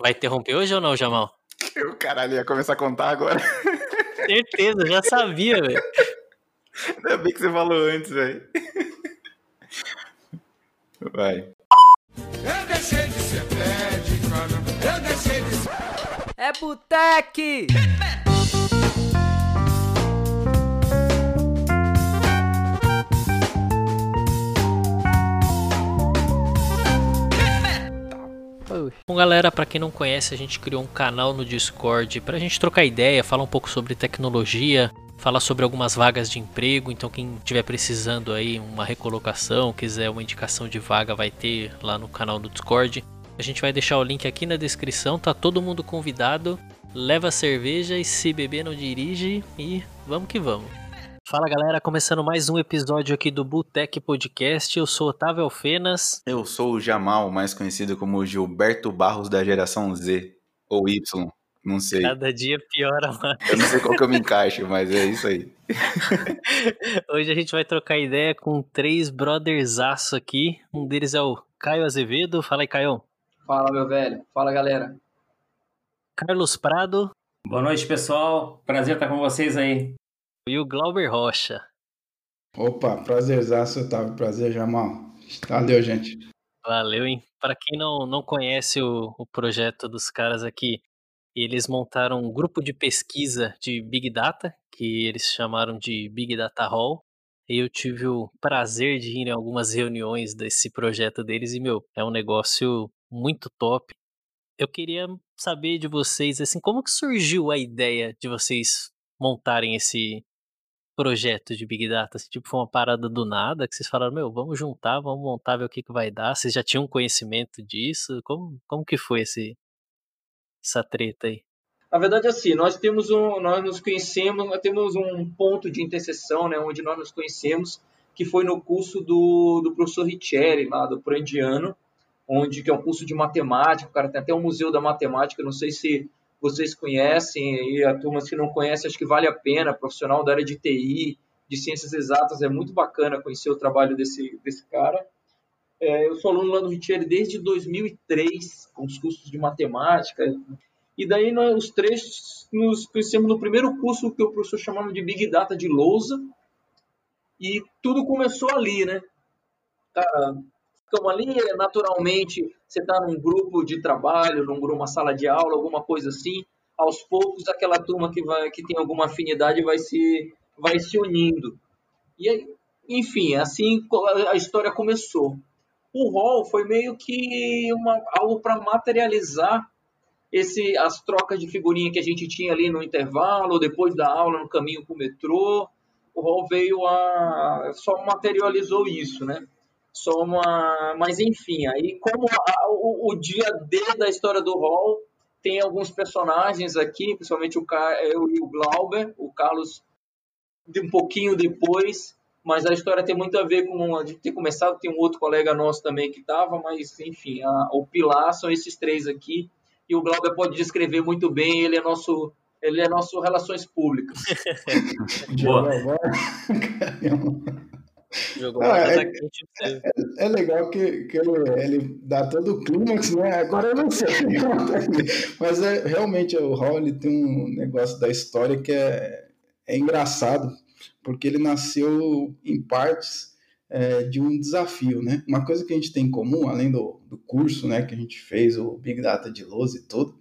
Vai interromper hoje ou não, Jamal? O caralho ia começar a contar agora. Certeza, já sabia, velho. Ainda bem que você falou antes, velho. Vai. Eu deixei de ser eu deixei de ser. É Boteque! Bom, galera, pra quem não conhece, a gente criou um canal no Discord pra gente trocar ideia, falar um pouco sobre tecnologia, falar sobre algumas vagas de emprego. Então, quem estiver precisando aí uma recolocação, quiser uma indicação de vaga, vai ter lá no canal do Discord. A gente vai deixar o link aqui na descrição, tá todo mundo convidado. Leva cerveja e se beber não dirige e vamos que vamos. Fala galera, começando mais um episódio aqui do Botec Podcast. Eu sou Otávio Alfenas. Eu sou o Jamal, mais conhecido como Gilberto Barros da geração Z ou Y, não sei. Cada dia piora mais. Eu não sei qual que eu me encaixo, mas é isso aí. Hoje a gente vai trocar ideia com três brothersaço aqui. Um deles é o Caio Azevedo. Fala aí, Caio. Fala, meu velho. Fala, galera. Carlos Prado Boa noite, pessoal. Prazer estar com vocês aí. E o Glauber Rocha. Opa, prazerzaço, Otávio. Prazer, Jamal. Valeu, gente. Valeu, hein? Para quem não, não conhece o, o projeto dos caras aqui, eles montaram um grupo de pesquisa de Big Data, que eles chamaram de Big Data Hall. E eu tive o prazer de ir em algumas reuniões desse projeto deles e, meu, é um negócio muito top. Eu queria saber de vocês, assim, como que surgiu a ideia de vocês montarem esse projeto de Big Data? Assim, tipo, foi uma parada do nada que vocês falaram, meu, vamos juntar, vamos montar, ver o que, que vai dar. Vocês já tinham conhecimento disso? Como, como que foi esse, essa treta aí? Na verdade, assim, nós temos um, nós nos conhecemos, nós temos um ponto de interseção, né, onde nós nos conhecemos, que foi no curso do, do professor Richeri, lá do Prandiano, onde que é um curso de matemática, o cara tem até um museu da matemática, não sei se vocês conhecem, e a turma que não conhece, acho que vale a pena, profissional da área de TI, de ciências exatas, é muito bacana conhecer o trabalho desse, desse cara. É, eu sou aluno lá do Richeri desde 2003, com os cursos de matemática, e daí nós os três nos conhecemos no primeiro curso que o professor chamava de Big Data de Lousa, e tudo começou ali, né? Cara, ficamos ali, naturalmente, você está num grupo de trabalho, num grupo, uma sala de aula, alguma coisa assim, aos poucos aquela turma que, vai, que tem alguma afinidade vai se, vai se unindo. E aí, enfim, assim a história começou. O rol foi meio que uma, algo para materializar esse, as trocas de figurinha que a gente tinha ali no intervalo, depois da aula, no caminho para o metrô. O rol veio a. só materializou isso, né? Só uma. Mas enfim, aí como a, o, o, dia D da história do Hall tem alguns personagens aqui, principalmente o eu e o Glauber, o Carlos de um pouquinho depois, mas a história tem muito a ver com a gente ter começado, tem um outro colega nosso também que estava, mas enfim, a, o pilar são esses três aqui, e o Glauber pode descrever muito bem, ele é nosso ele é nosso relações públicas. Boa. Jogou Ah, é- pra você. É, é legal que, que ele, ele dá todo o clímax, né? Agora eu não sei. Mas é, realmente o Hall ele tem um negócio da história que é, é engraçado, porque ele nasceu em partes é, de um desafio, né? Uma coisa que a gente tem em comum, além do, do curso né, que a gente fez, o Big Data de Lousa e tudo,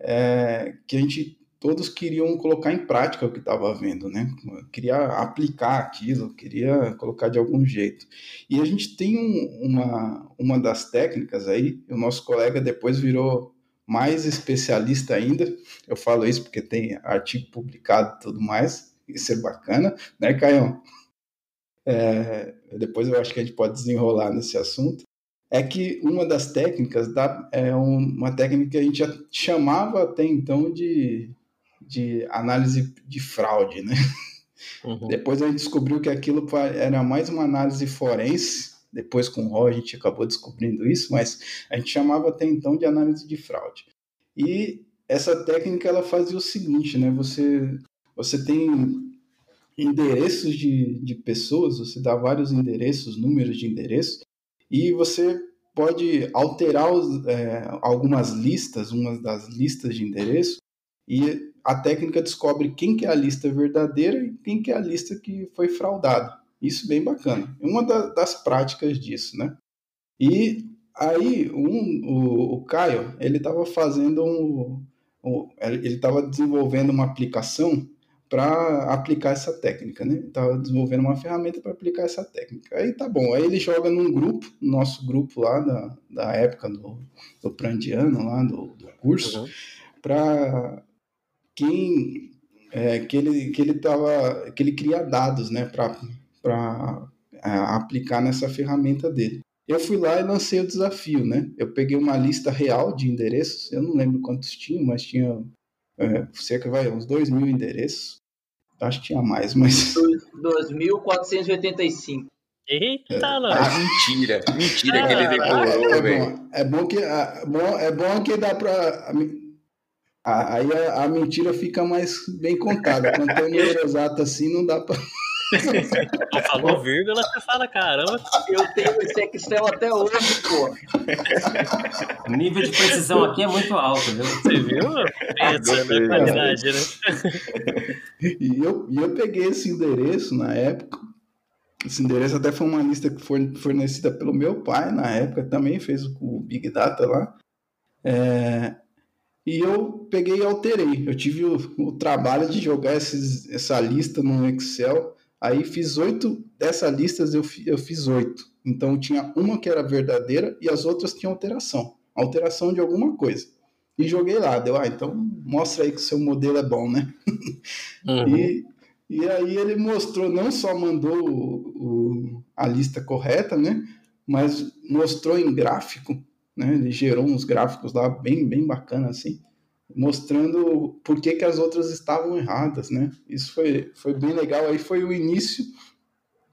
é que a gente todos queriam colocar em prática o que estava vendo, né? Queria aplicar aquilo, queria colocar de algum jeito. E a gente tem um- uma, uma das técnicas aí, o nosso colega depois virou mais especialista ainda. Eu falo isso porque tem artigo publicado e tudo mais, isso é bacana, né, Caião? É, depois eu acho que a gente pode desenrolar nesse assunto. É que uma das técnicas da, é um- uma técnica que a gente já chamava até então de, de análise de fraude, né? Uhum. Depois a gente descobriu que aquilo era mais uma análise forense. Depois com o Ró a gente acabou descobrindo isso, mas a gente chamava até então de análise de fraude. E essa técnica ela fazia o seguinte, né? Você você tem endereços de, de pessoas, você dá vários endereços, números de endereços, e você pode alterar os, é, algumas listas, uma das listas de endereço, e a técnica descobre quem que é a lista verdadeira e quem que é a lista que foi fraudada. Isso bem bacana. É uma da, das práticas disso, né? E aí um, o, o Caio, ele estava fazendo um, um ele estava desenvolvendo uma aplicação para aplicar essa técnica, né? Estava desenvolvendo uma ferramenta para aplicar essa técnica. Aí tá bom, aí ele joga num grupo, nosso grupo lá da, da época do, do Prandiano, lá do, do curso, uhum. para quem é, que ele que ele tava que ele cria dados, né, para é, aplicar nessa ferramenta dele. Eu fui lá e lancei o desafio, né? Eu peguei uma lista real de endereços, eu não lembro quantos tinha, mas tinha é, cerca vai uns dois mil endereços Acho que tinha mais, mas. 2.485. Eita, é. Ah, mentira. Mentira que ele decorou, é, velho. É bom que, é bom, é bom que dá pra. Aí a, a, mentira fica mais bem contada. Quando tem um número exato assim, não dá pra. falou vírgula, você fala, caramba. Eu tenho esse Excel até hoje, pô. O nível de precisão aqui é muito alto, viu? Você viu? Pensa na qualidade, né? E eu, e eu peguei esse endereço na época. Esse endereço até foi uma lista que foi fornecida pelo meu pai na época, também fez o Big Data lá. É, e eu peguei e alterei. Eu tive o, o trabalho de jogar esses, essa lista no Excel Aí fiz oito dessas listas, eu, eu fiz oito. Então tinha uma que era verdadeira e as outras tinham alteração. Alteração de alguma coisa. E joguei lá, deu, ah, então mostra aí que o seu modelo é bom, né? Uhum. E, e aí ele mostrou, não só mandou o, o, a lista correta, né? Mas mostrou em gráfico, né? Ele gerou uns gráficos lá bem, bem bacana assim mostrando por que, que as outras estavam erradas, né? Isso foi, foi bem legal. Aí foi o início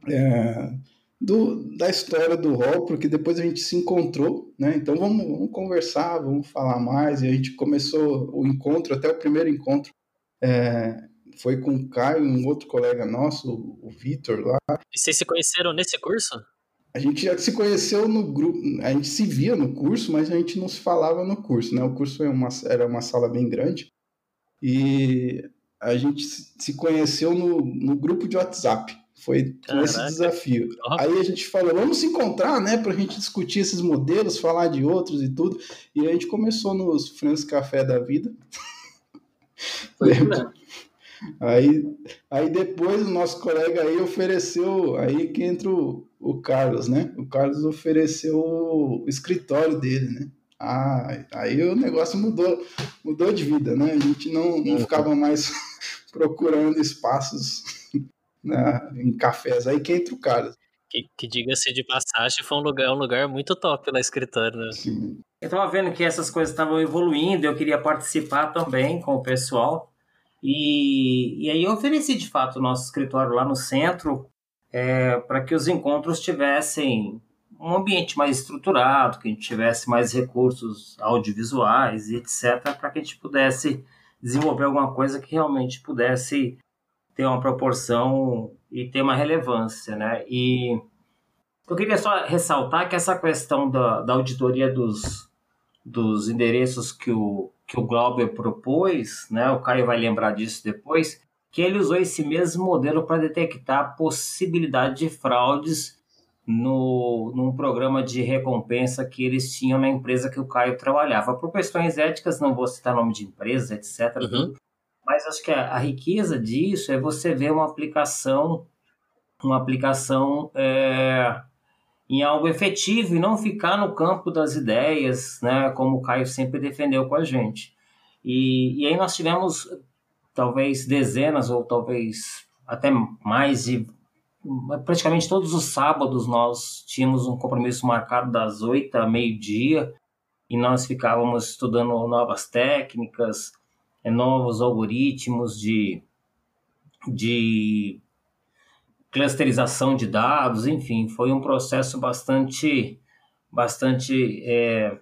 é, do, da história do rol, porque depois a gente se encontrou, né? Então vamos, vamos, conversar, vamos falar mais. E a gente começou o encontro, até o primeiro encontro é, foi com o Caio, um outro colega nosso, o Vitor lá. E vocês se conheceram nesse curso? A gente já se conheceu no grupo, a gente se via no curso, mas a gente não se falava no curso, né? O curso era uma, era uma sala bem grande e a gente se conheceu no, no grupo de WhatsApp. Foi Caraca. esse desafio. Aí a gente falou, vamos se encontrar, né, para a gente discutir esses modelos, falar de outros e tudo. E a gente começou nos Franz Café da Vida. Foi. Aí, aí depois o nosso colega aí ofereceu, aí que entra o, o Carlos, né? O Carlos ofereceu o escritório dele, né? Ah, aí o negócio mudou, mudou de vida, né? A gente não, não uhum. ficava mais procurando espaços né, em cafés. Aí que entra o Carlos. Que, que diga-se de passagem, foi um lugar, um lugar muito top lá escritório, né? Sim. Eu tava vendo que essas coisas estavam evoluindo, eu queria participar também com o pessoal. E, e aí eu ofereci de fato o nosso escritório lá no centro é, para que os encontros tivessem um ambiente mais estruturado, que a gente tivesse mais recursos audiovisuais e etc., para que a gente pudesse desenvolver alguma coisa que realmente pudesse ter uma proporção e ter uma relevância, né? E eu queria só ressaltar que essa questão da, da auditoria dos, dos endereços que o, que o Glauber propôs, né, o Caio vai lembrar disso depois, que ele usou esse mesmo modelo para detectar a possibilidade de fraudes no, num programa de recompensa que eles tinham na empresa que o Caio trabalhava. Por questões éticas, não vou citar nome de empresa, etc. Uhum. Mas acho que a, a, riqueza disso é você ver uma aplicação, uma aplicação é, em algo efetivo e não ficar no campo das ideias, né, como o Caio sempre defendeu com a gente. E, e aí nós tivemos talvez dezenas ou talvez até mais de praticamente todos os sábados nós tínhamos um compromisso marcado das oito a meio-dia e nós ficávamos estudando novas técnicas, eh, novos algoritmos de, de clusterização de dados, enfim, foi um processo bastante, bastante, é,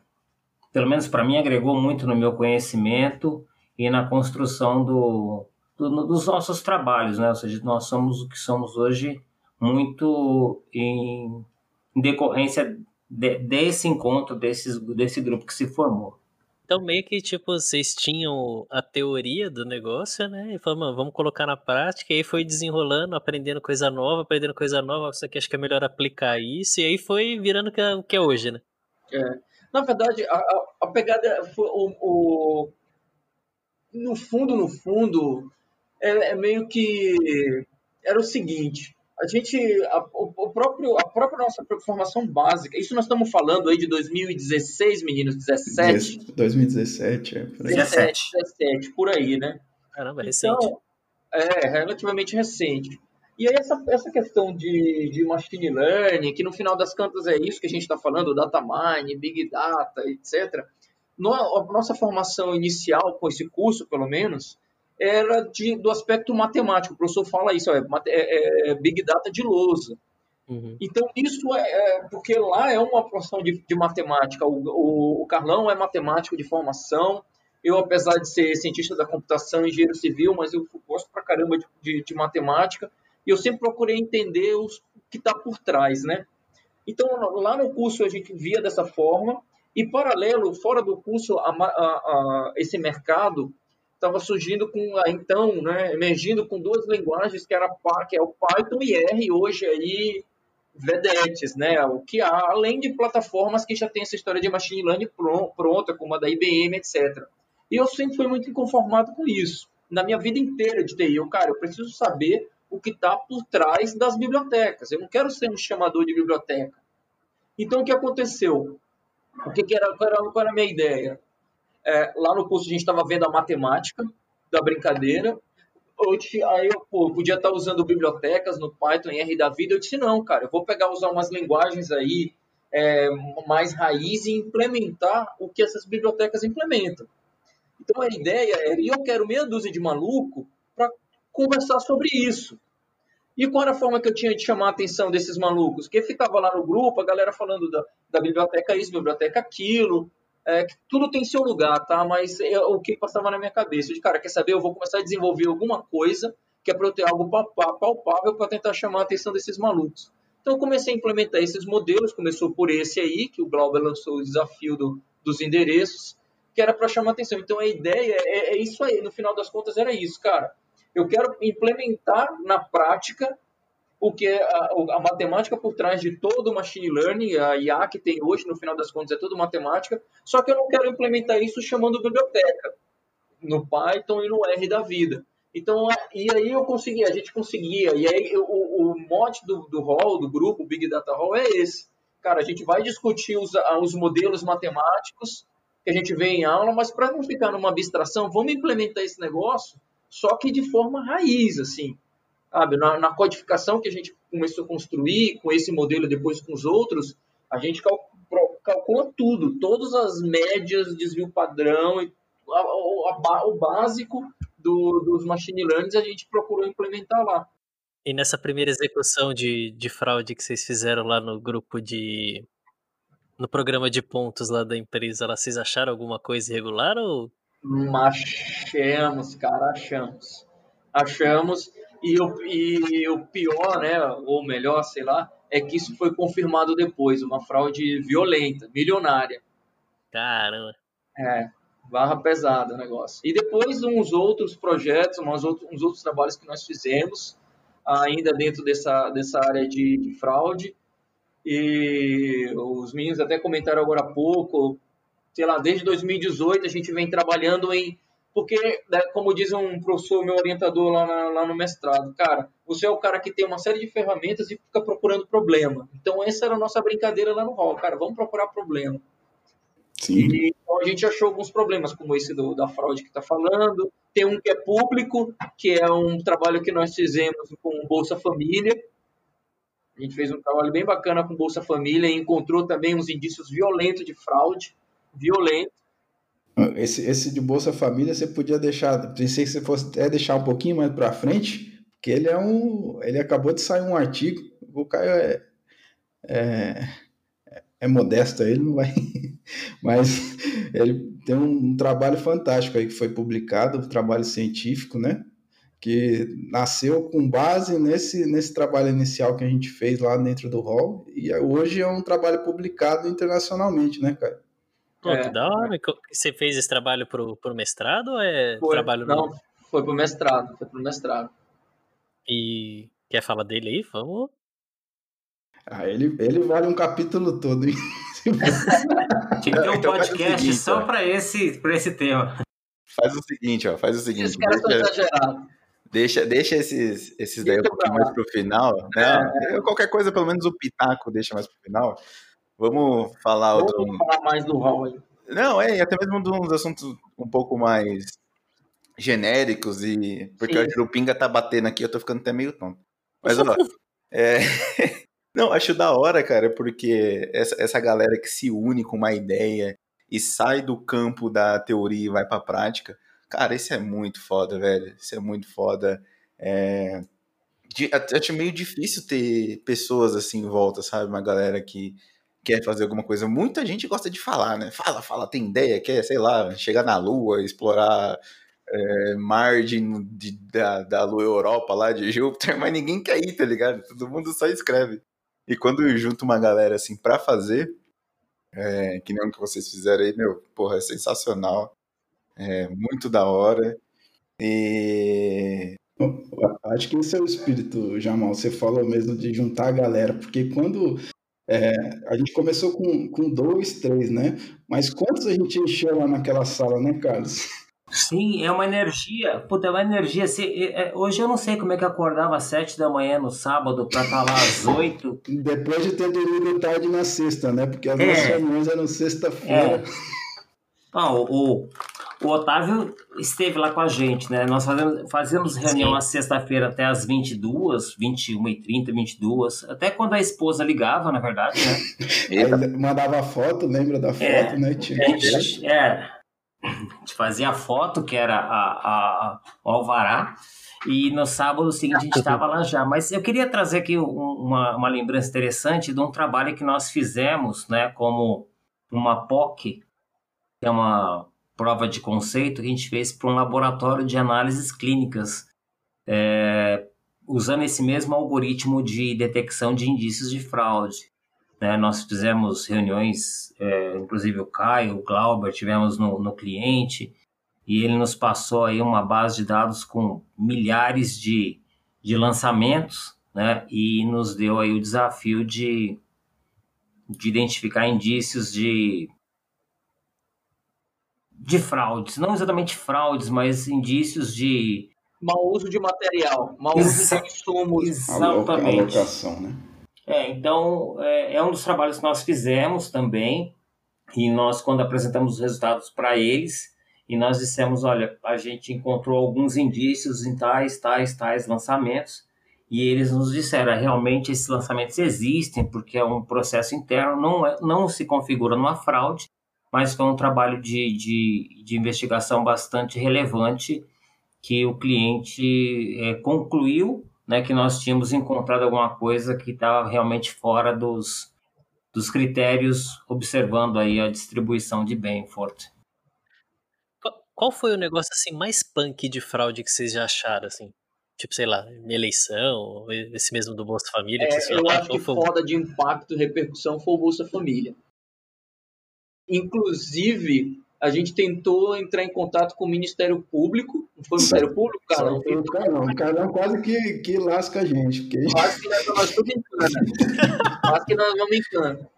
pelo menos para mim, agregou muito no meu conhecimento e na construção do, do, dos nossos trabalhos, né? Ou seja, nós somos o que somos hoje muito em, em decorrência de, desse encontro, desses, desse grupo que se formou. Então, meio que, tipo, vocês tinham a teoria do negócio, né? E falaram, vamos colocar na prática. E aí foi desenrolando, aprendendo coisa nova, aprendendo coisa nova. Isso aqui acho que é melhor aplicar isso. E aí foi virando o que é hoje, né? É. Na verdade, a, a, a pegada foi o, o, No fundo, no fundo, é, é meio que. Era o seguinte: a gente, a, o próprio, a própria nossa formação básica, isso nós estamos falando aí de 2016, meninos, 17? 2017, é, por aí. 17, 17, por aí, né? Caramba, é recente. Então, é, relativamente recente. E aí essa, essa questão de, de machine learning, que no final das contas é isso que a gente está falando, data mine, big data, etc. No, a nossa formação inicial com esse curso, pelo menos, era de, do aspecto matemático. O professor fala isso, é, é, é Big Data de lousa. Uhum. Então, isso é, é, porque lá é uma porção de, de matemática. O, o, o, Carlão é matemático de formação. Eu, apesar de ser cientista da computação, engenheiro civil, mas eu gosto pra caramba de, de, de matemática. E eu sempre procurei entender os, o que está por trás, né? Então, lá no curso a gente via dessa forma. E, paralelo, fora do curso, a, a, a, esse mercado estava surgindo com então, né, emergindo com duas linguagens que era que é o Python e R, hoje aí vedetes, né, o que há além de plataformas que já tem essa história de machine learning pronta, como a da IBM, etc. E eu sempre fui muito inconformado com isso. Na minha vida inteira de TI, eu, cara, eu preciso saber o que está por trás das bibliotecas. Eu não quero ser um chamador de biblioteca. Então, o que aconteceu? O que, que era, qual era, qual era a minha ideia? É, lá no curso a gente estava vendo a matemática da brincadeira. Eu, aí eu pô, podia estar tá usando bibliotecas no Python R da vida. Eu disse, não, cara, eu vou pegar usar umas linguagens aí é, mais raiz e implementar o que essas bibliotecas implementam. Então a ideia é, e eu quero meia dúzia de maluco para conversar sobre isso. E qual era a forma que eu tinha de chamar a atenção desses malucos? Que ficava lá no grupo, a galera falando da, da biblioteca isso, biblioteca aquilo, é, tudo tem seu lugar, tá? Mas é o que passava na minha cabeça. De cara, quer saber? Eu vou começar a desenvolver alguma coisa que é para eu ter algo palpável para tentar chamar a atenção desses malucos. Então eu comecei a implementar esses modelos, começou por esse aí, que o Glauber lançou o desafio do, dos endereços, que era para chamar a atenção. Então a ideia é, é isso aí, no final das contas era isso, cara. Eu quero implementar na prática o que é a, a, matemática por trás de todo o machine learning, a IA que tem hoje, no final das contas, é tudo matemática, só que eu não quero implementar isso chamando biblioteca, no Python e no R da vida. Então, e aí eu consegui, a gente conseguia, e aí o, o mote do, do hall, do grupo Big Data Hall é esse. Cara, a gente vai discutir os, os modelos matemáticos que a gente vê em aula, mas para não ficar numa abstração, vamos implementar esse negócio, só que de forma raiz, assim sabe? Na, na, codificação que a gente começou a construir, com esse modelo depois com os outros, a gente calcula tudo, todas as médias, desvio padrão, a, a, o básico do, dos machine learning a gente procurou implementar lá. E nessa primeira execução de, de fraude que vocês fizeram lá no grupo de. no programa de pontos lá da empresa, lá, vocês acharam alguma coisa irregular ou. Achamos, cara, achamos. Achamos. E o, e o pior, né, ou melhor, sei lá, é que isso foi confirmado depois, uma fraude violenta, milionária. Caramba. É, barra pesada o negócio. E depois uns outros projetos, uns outros, uns outros trabalhos que nós fizemos, ainda dentro dessa, dessa área de, de fraude. E os meninos até comentaram agora há pouco, sei lá, desde 2018 a gente vem trabalhando em porque, né, como diz um professor, meu orientador lá, na, lá, no mestrado, cara, você é o cara que tem uma série de ferramentas e fica procurando problema. Então, essa era a nossa brincadeira lá no hall, cara, vamos procurar problema. Sim. E, então, a gente achou alguns problemas, como esse do, da fraude que está falando. Tem um que é público, que é um trabalho que nós fizemos com Bolsa Família. A gente fez um trabalho bem bacana com Bolsa Família e encontrou também uns indícios violentos de fraude, violento. Esse, esse de Bolsa Família você podia deixar, pensei que você fosse até deixar um pouquinho mais para frente, porque ele é um, ele acabou de sair um artigo, o Caio é, é, é modesto, ele não vai, mas ele tem um, um, trabalho fantástico aí que foi publicado, um trabalho científico, né? que nasceu com base nesse, nesse trabalho inicial que a gente fez lá dentro do hall e hoje é um trabalho publicado internacionalmente, né, cara? Pô, É. que da hora. Você fez esse trabalho pro, pro mestrado ou é Foi, trabalho não, novo? foi pro mestrado, foi pro mestrado. E quer falar dele aí? Vamos. Ah, ele, ele vale um capítulo todo, hein? Tinha que ter um Então podcast seguinte, só para esse, pra esse tema. Faz o seguinte, ó. Faz o seguinte. Esses caras Deixa, exagerados. deixa, deixa esses, esses daí um pouquinho mais pro final. Né? Qualquer coisa, pelo menos o pitaco deixa mais pro final. Vamos falar outro. Vamos falar mais do hall aí. Não, é, e até mesmo de uns assuntos um pouco mais genéricos e. Porque Sim. o Jurupinga tá batendo aqui, eu tô ficando até meio tonto. Mas, ó, é. Não, acho da hora, cara, porque essa, essa galera que se une com uma ideia e sai do campo da teoria e vai pra prática, cara, isso é muito foda, velho. Isso é muito foda. É... de- acho meio difícil ter pessoas assim em volta, sabe? Uma galera que quer fazer alguma coisa. Muita gente gosta de falar, né? Fala, fala, tem ideia, quer, sei lá, chegar na Lua, explorar é, margem de, da, da Lua Europa lá de Júpiter, mas ninguém quer ir, tá ligado? Todo mundo só escreve. E quando junta uma galera assim pra fazer, é, que nem o que vocês fizeram aí, meu, porra, é sensacional. É muito da hora. E. Acho que esse é o espírito, Jamal. Você falou mesmo de juntar a galera, porque quando é, a gente começou com, com dois, três, né? Mas quantos a gente encheu lá naquela sala, né, Carlos? Sim, é uma energia. Puta, é uma energia. Se, é, é, hoje eu não sei como é que acordava às sete da manhã no sábado pra estar lá às oito. Depois de ter dormido tarde na sexta, né? Porque as É. nossas reuniões eram sexta-feira. Ah, o, o, o Otávio esteve lá com a gente, né? Nós fazemos, fazíamos reunião Sim. na sexta-feira até às 22, 21h30, 22 Até quando a esposa ligava, na verdade, né? Aí mandava foto, lembra da foto, É. né? Tinha A gente, é, a gente fazia a foto, que era a, a, o alvará, e no sábado seguinte a gente estava lá já. Mas eu queria trazer aqui um- uma, uma lembrança interessante de um trabalho que nós fizemos, né, como uma POC, que é uma prova de conceito que a gente fez para um laboratório de análises clínicas, é, usando esse mesmo algoritmo de detecção de indícios de fraude. né? Nós fizemos reuniões, é, inclusive o Caio, o Glauber, tivemos no, no cliente, e ele nos passou aí uma base de dados com milhares de, de lançamentos, né? E nos deu aí o desafio de, de identificar indícios de de fraudes, não exatamente fraudes, mas indícios de Mau uso de material, mau uso Exa- de insumos. exatamente. alocação, né? É, então é, é um dos trabalhos que nós fizemos também e nós quando apresentamos os resultados para eles e nós dissemos, olha, a gente encontrou alguns indícios em tais, tais, tais lançamentos e eles nos disseram, "É, realmente esses lançamentos existem porque é um processo interno, não, é, não se configura numa fraude, mas foi um trabalho de, de, de investigação bastante relevante que o cliente é, concluiu né, que nós tínhamos encontrado alguma coisa que estava realmente fora dos, dos critérios, observando aí a distribuição de Benford. Qual- Qual foi o negócio assim mais punk de fraude que vocês já acharam, assim? Tipo, sei lá, eleição, esse mesmo do Bolsa Família É, eu acho que foi? foda de impacto e repercussão foi o Bolsa Família. Inclusive, a gente tentou entrar em contato com o Ministério Público. Não foi o Ministério Público, cara? Só foi o Carlão. O Carlão quase que, que lasca a gente. Porque Quase que nós vamos tudo em cana. Quase que nós vamos em cana.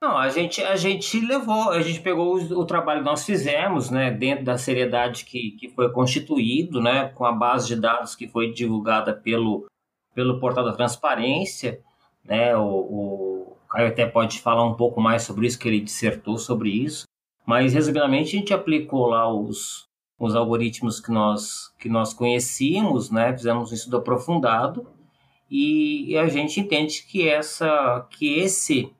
Não, a gente, a gente levou, a gente pegou o, o trabalho que nós fizemos, né, dentro da seriedade que, que foi constituído, né, com a base de dados que foi divulgada pelo, pelo portal da transparência, né, o, o Caio até pode falar um pouco mais sobre isso, que ele dissertou sobre isso, mas resumidamente a gente aplicou lá os, os algoritmos que nós, que nós conhecíamos, né, fizemos um estudo aprofundado e, a gente entende que essa, que esse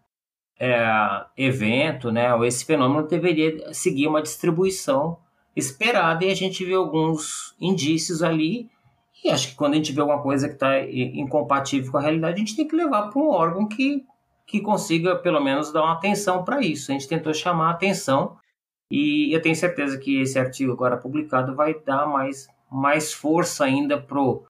é, evento, né, ou esse fenômeno deveria seguir uma distribuição esperada e a gente vê alguns indícios ali e acho que quando a gente vê alguma coisa que está incompatível com a realidade, a gente tem que levar para um órgão que, que consiga pelo menos dar uma atenção para isso. A gente tentou chamar a atenção e eu tenho certeza que esse artigo agora publicado vai dar mais, mais força ainda pro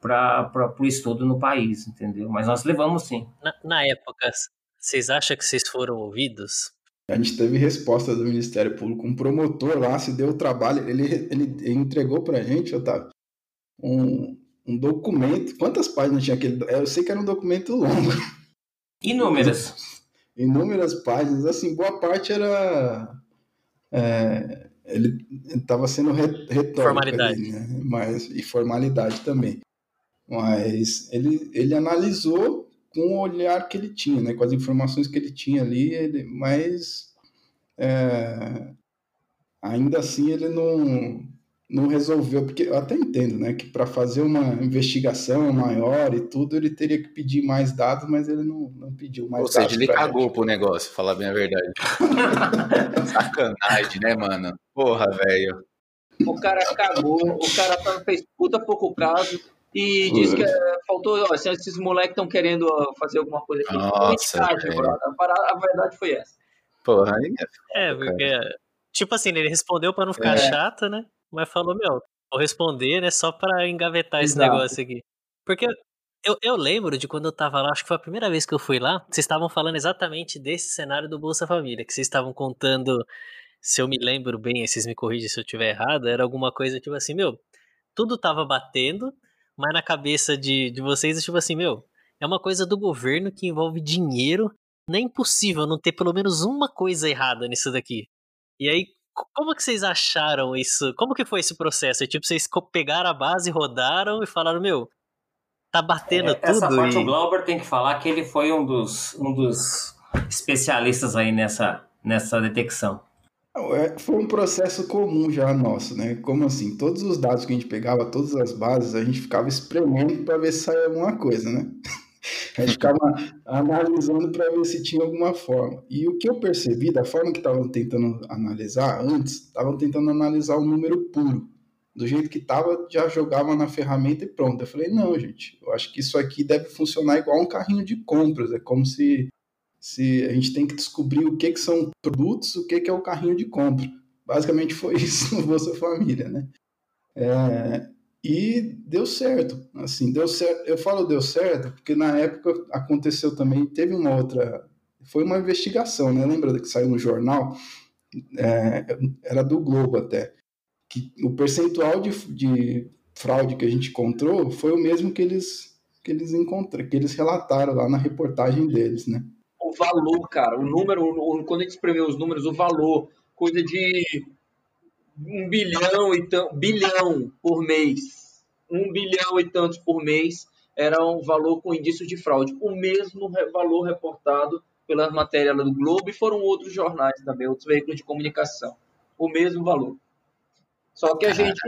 para o estudo no país, entendeu? Mas nós levamos sim. Na, na época, vocês acham que vocês foram ouvidos? A gente teve resposta do Ministério Público. Um promotor lá se deu o trabalho, ele, ele entregou pra gente, Otávio, um, um documento. Quantas páginas tinha aquele? Eu sei que era um documento longo. Inúmeras. Inúmeras páginas. Assim, boa parte era. É, ele estava sendo retórico. Formalidade. Ali, né? Mas, e formalidade também. Mas ele, ele analisou com o olhar que ele tinha, né? com as informações que ele tinha ali, ele, mas é, ainda assim ele não, não resolveu, porque eu até entendo, né, que para fazer uma investigação maior e tudo, ele teria que pedir mais dados, mas ele não, não pediu mais Ou dados. seja, ele cagou gente. pro negócio, falar bem a verdade. Sacanagem, né, mano? Porra, velho. O cara cagou, o cara fez puta pouco caso e diz que é, faltou, ó, esses moleques estão querendo fazer alguma coisa aqui. Nossa, a, a verdade foi essa. Porra, aí é, porque, tipo assim, ele respondeu para não ficar é. chato, né? Mas falou, meu, vou responder, né, só para engavetar esse Exato. negócio aqui. Porque eu, eu lembro de quando eu tava lá, acho que foi a primeira vez que eu fui lá, vocês estavam falando exatamente desse cenário do Bolsa Família, que vocês estavam contando, se eu me lembro bem, vocês me corrigem se eu estiver errado, era alguma coisa tipo assim, meu, tudo tava batendo, mas na cabeça de, de vocês é tipo assim, meu, é uma coisa do governo que envolve dinheiro, não é impossível não ter pelo menos uma coisa errada nisso daqui. E aí, como que vocês acharam isso? Como que foi esse processo? É tipo, vocês pegaram a base, rodaram e falaram, meu, tá batendo é, tudo. Essa parte e... o Glauber tem que falar que ele foi um dos, um dos especialistas aí nessa, nessa detecção. É, foi um processo comum já nosso, né? Como assim? Todos os dados que a gente pegava, todas as bases, a gente ficava espremendo para ver se saía alguma coisa, né? A gente ficava analisando para ver se tinha alguma forma. E o que eu percebi, da forma que estavam tentando analisar antes, estavam tentando analisar o número puro. Do jeito que estava, já jogava na ferramenta e pronto. Eu falei, não, gente, eu acho que isso aqui deve funcionar igual um carrinho de compras. É como se, se a gente tem que descobrir o que, que são produtos, o que, que é o carrinho de compra. Basicamente foi isso no Bolsa Família, né? É, e deu certo, assim, deu certo. Eu falo deu certo porque na época aconteceu também, teve uma outra, foi uma investigação, né? Lembra que saiu no jornal? É, era do Globo até. Que o percentual de, de fraude que a gente encontrou foi o mesmo que eles que eles encontraram, que eles relataram lá na reportagem deles, né? O valor, cara, o número, quando a gente os números, o valor, coisa de um bilhão e tanto, bilhão por mês, um bilhão e tantos por mês era um valor com indícios de fraude. O mesmo valor reportado pela matéria do Globo e foram outros jornais também, outros veículos de comunicação. O mesmo valor. Só que a gente,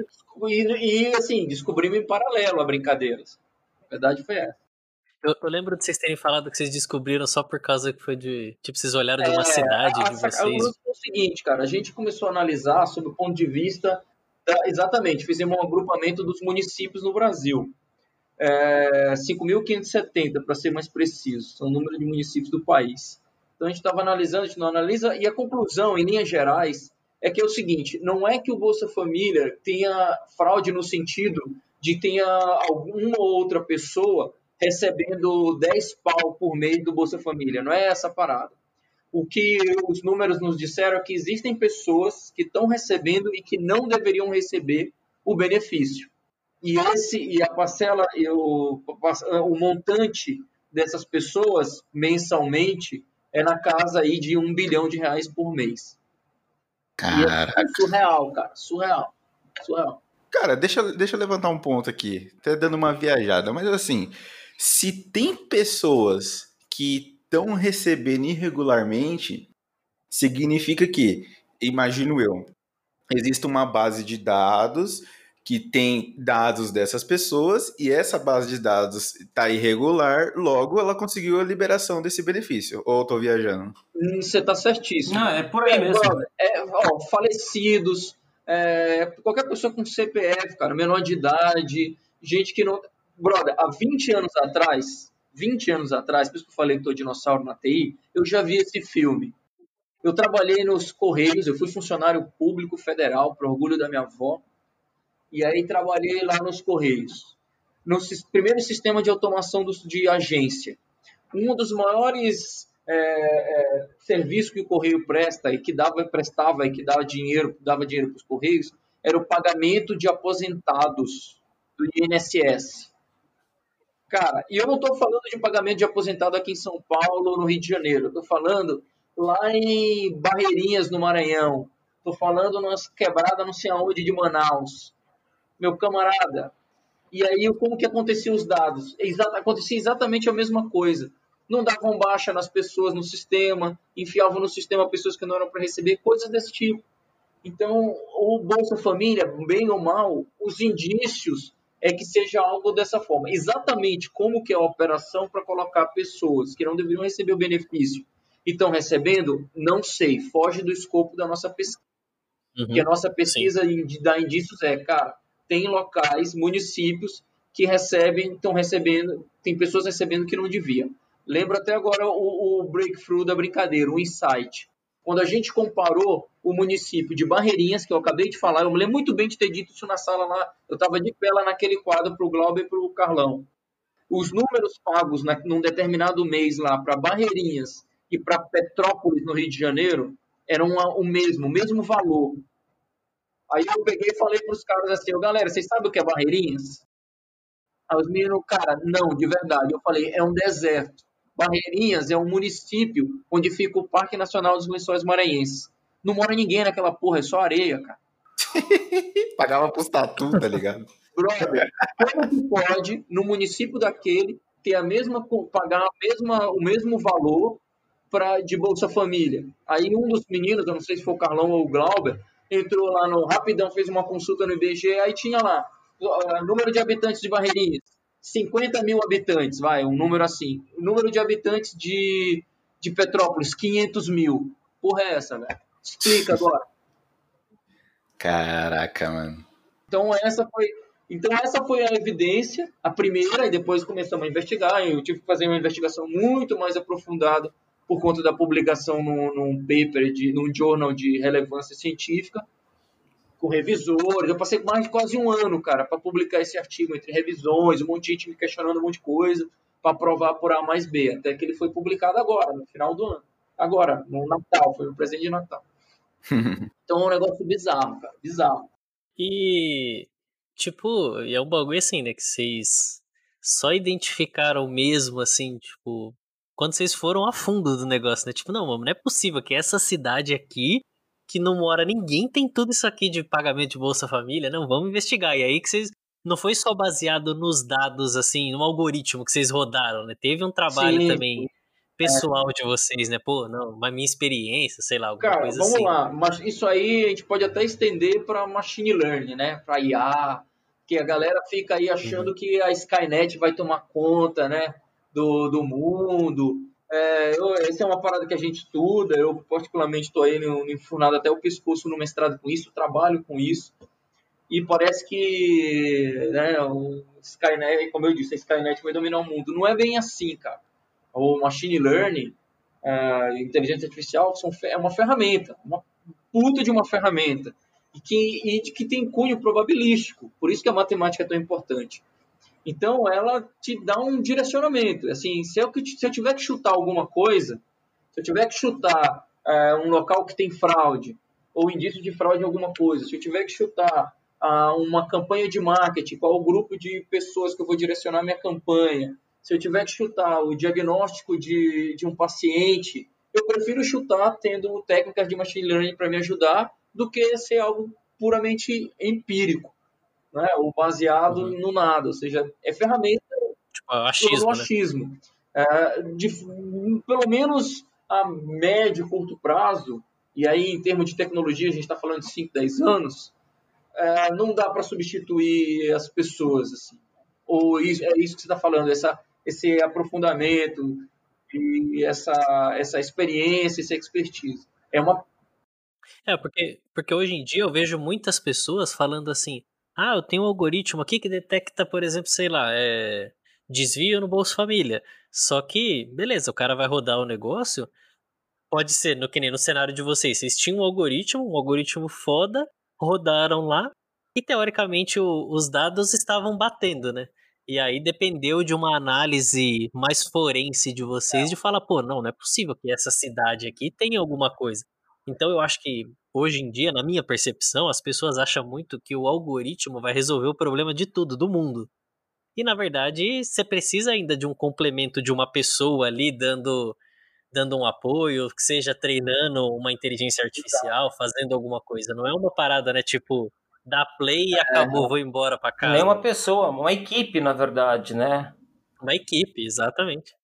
e, e assim, descobrimos em paralelo a brincadeiras. A verdade foi essa. Eu, eu, lembro de vocês terem falado que vocês descobriram só por causa que foi de. Tipo, vocês olharam de uma é, cidade a, de vocês. O seguinte, cara, a gente começou a analisar sob o ponto de vista. Da, exatamente, fizemos um agrupamento dos municípios no Brasil. É, 5.570, para ser mais preciso, são o número de municípios do país. Então a gente estava analisando, a gente não analisa, e a conclusão, em linhas gerais, é que é o seguinte: não é que o Bolsa Família tenha fraude no sentido de tenha alguma outra pessoa recebendo 10 pau por mês do Bolsa Família. Não é essa a parada. O que os números nos disseram é que existem pessoas que estão recebendo e que não deveriam receber o benefício. E esse e a parcela e o, o montante dessas pessoas mensalmente é na casa aí de um bilhão de reais por mês. Caraca. É surreal, cara. Surreal. Surreal. Cara, deixa, deixa eu levantar um ponto aqui. Até dando uma viajada, mas assim, se tem pessoas que estão recebendo irregularmente, significa que, imagino eu, existe uma base de dados que tem dados dessas pessoas e essa base de dados está irregular, logo ela conseguiu a liberação desse benefício. Ou estou viajando? Você está certíssimo. Não, é por aí mesmo. É, ó, falecidos, é, qualquer pessoa com CPF, cara, menor de idade, gente que não. Brother, há 20 anos atrás, 20 anos atrás, por isso que eu falei que tô dinossauro na TI, eu já vi esse filme. Eu trabalhei nos Correios, eu fui funcionário público federal, por orgulho da minha avó. E aí trabalhei lá nos Correios. No primeiro sistema de automação de agência. Um dos maiores é, é, serviços que o Correio presta e que dava, prestava e que dava dinheiro, dava dinheiro para os Correios era o pagamento de aposentados do INSS. Cara, e eu não estou falando de pagamento de aposentado aqui em São Paulo ou no Rio de Janeiro. Estou falando lá em Barreirinhas, no Maranhão. Estou falando nas quebradas não sei aonde de Manaus. Meu camarada. E aí, como que aconteciam os dados? Exa acontecia exatamente a mesma coisa. Não davam baixa nas pessoas no sistema, enfiavam no sistema pessoas que não eram para receber, coisas desse tipo. Então, o Bolsa Família, bem ou mal, os indícios é que seja algo dessa forma. Exatamente como que é a operação para colocar pessoas que não deveriam receber o benefício e estão recebendo, não sei, foge do escopo da nossa pesquisa. Uhum. Que a nossa pesquisa de dar indícios é, cara, tem locais, municípios que recebem, estão recebendo, tem pessoas recebendo que não deviam. Lembro até agora o, o breakthrough da brincadeira, o insight. Quando a gente comparou o município de Barreirinhas, que eu acabei de falar, eu me lembro muito bem de ter dito isso na sala lá, eu estava de pé lá naquele quadro para o Glauber e para o Carlão. Os números pagos na, num determinado mês lá para Barreirinhas e para Petrópolis, no Rio de Janeiro, eram o mesmo, o mesmo valor. Aí eu peguei e falei para os caras assim, "Ô, galera, vocês sabem o que é Barreirinhas? Aí os meninos, cara, não, de verdade. Eu falei, é um deserto. Barreirinhas é um município onde fica o Parque Nacional dos Lençóis Maranhenses. Não mora ninguém naquela porra, é só areia, cara. Pagava pros tatu, tá ligado? Brother, como que pode, no município daquele, ter a mesma, pagar a mesma, o mesmo valor pra, de Bolsa Família? Aí um dos meninos, eu não sei se foi o Carlão ou o Glauber, entrou lá no Rapidão, fez uma consulta no IBGE, aí tinha lá, o número de habitantes de Barreirinhas, 50 mil habitantes, vai, um número assim. O número de habitantes de, de Petrópolis, 500 mil. Porra é essa, velho? Explica agora. Caraca, mano. Então essa foi, então essa foi a evidência, a primeira, e depois começamos a investigar. Eu tive que fazer uma investigação muito mais aprofundada por conta da publicação num, num paper, de, num journal de relevância científica, com revisores. Eu passei mais de quase um ano, cara, para publicar esse artigo entre revisões, um monte de gente me questionando um monte de coisa, para provar por A mais B, até que ele foi publicado agora, no final do ano. Agora, no Natal, foi o presente de Natal. Então é um negócio bizarro, cara, bizarro. E, tipo, é um bagulho assim, né? Que vocês só identificaram mesmo, assim, tipo, quando vocês foram a fundo do negócio, né? Tipo, não, mano, não é possível que essa cidade aqui, que não mora ninguém, tem tudo isso aqui de pagamento de Bolsa Família. Não, vamos investigar. E aí que vocês. Não foi só baseado nos dados, assim, no algoritmo que vocês rodaram, né? Teve um trabalho Sim. também pessoal de vocês, né? Pô, não, mas minha experiência, sei lá, alguma Cara, coisa vamos assim. lá. Mas isso aí a gente pode até estender para machine learning, né? Para IA, que a galera fica aí achando Uhum. que a Skynet vai tomar conta, né? Do, do mundo. É, eu, essa é uma parada que a gente estuda. Eu particularmente estou aí no- enfurnado até o pescoço no mestrado com isso, trabalho com isso. E parece que, né? O Skynet, como eu disse, a Skynet vai dominar o mundo. Não é bem assim, cara. O machine learning a inteligência artificial são, é uma ferramenta, uma puta de uma ferramenta, e que, e que tem cunho probabilístico, por isso que a matemática é tão importante. Então, ela te dá um direcionamento. Assim, se eu, se eu tiver que chutar alguma coisa, se eu tiver que chutar é, um local que tem fraude, ou indício de fraude em alguma coisa, se eu tiver que chutar ah, uma campanha de marketing, qual o grupo de pessoas que eu vou direcionar minha campanha, se eu tiver que chutar o diagnóstico de, de um paciente, eu prefiro chutar tendo técnicas de machine learning para me ajudar do que ser algo puramente empírico, né? ou baseado Uhum. no nada. Ou seja, é ferramenta Tipo, pelo achismo, né? achismo. É, de, pelo menos a médio, curto prazo, e aí em termos de tecnologia, a gente está falando de 5, 10 anos, é, não dá para substituir as pessoas. Assim. Ou isso, é isso que você está falando, essa, esse aprofundamento e essa, essa experiência, essa expertise. É uma É, porque, porque hoje em dia eu vejo muitas pessoas falando assim: ah, eu tenho um algoritmo aqui que detecta, por exemplo, sei lá, é, desvio no Bolsa Família. Só que, beleza, o cara vai rodar o negócio. Pode ser, no que nem no cenário de vocês, vocês tinham um algoritmo, um algoritmo foda, rodaram lá, E teoricamente o, os dados estavam batendo, né? E aí dependeu de uma análise mais forense de vocês de falar, pô, não, não é possível que essa cidade aqui tenha alguma coisa. Então eu acho que hoje em dia, na minha percepção, as pessoas acham muito que o algoritmo vai resolver o problema de tudo, do mundo. E na verdade, você precisa ainda de um complemento de uma pessoa ali dando dando um apoio, que seja treinando uma inteligência artificial, fazendo alguma coisa. Não é uma parada, né, tipo, dá play e acabou, vou embora pra casa. Nem uma pessoa, uma equipe, na verdade, né? Uma equipe, exatamente.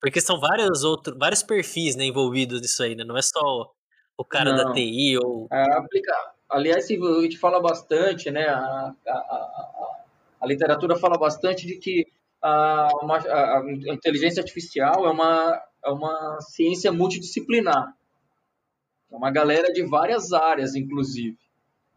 Porque são vários outros, vários perfis né, envolvidos nisso aí, né? Não é só o cara da Não. TI ou. É, aplicar. Aliás, se a gente fala bastante, né? A, a, a, a- literatura fala bastante de que a, uma- a- a inteligência artificial é uma, é uma ciência multidisciplinar. É uma galera de várias áreas, inclusive.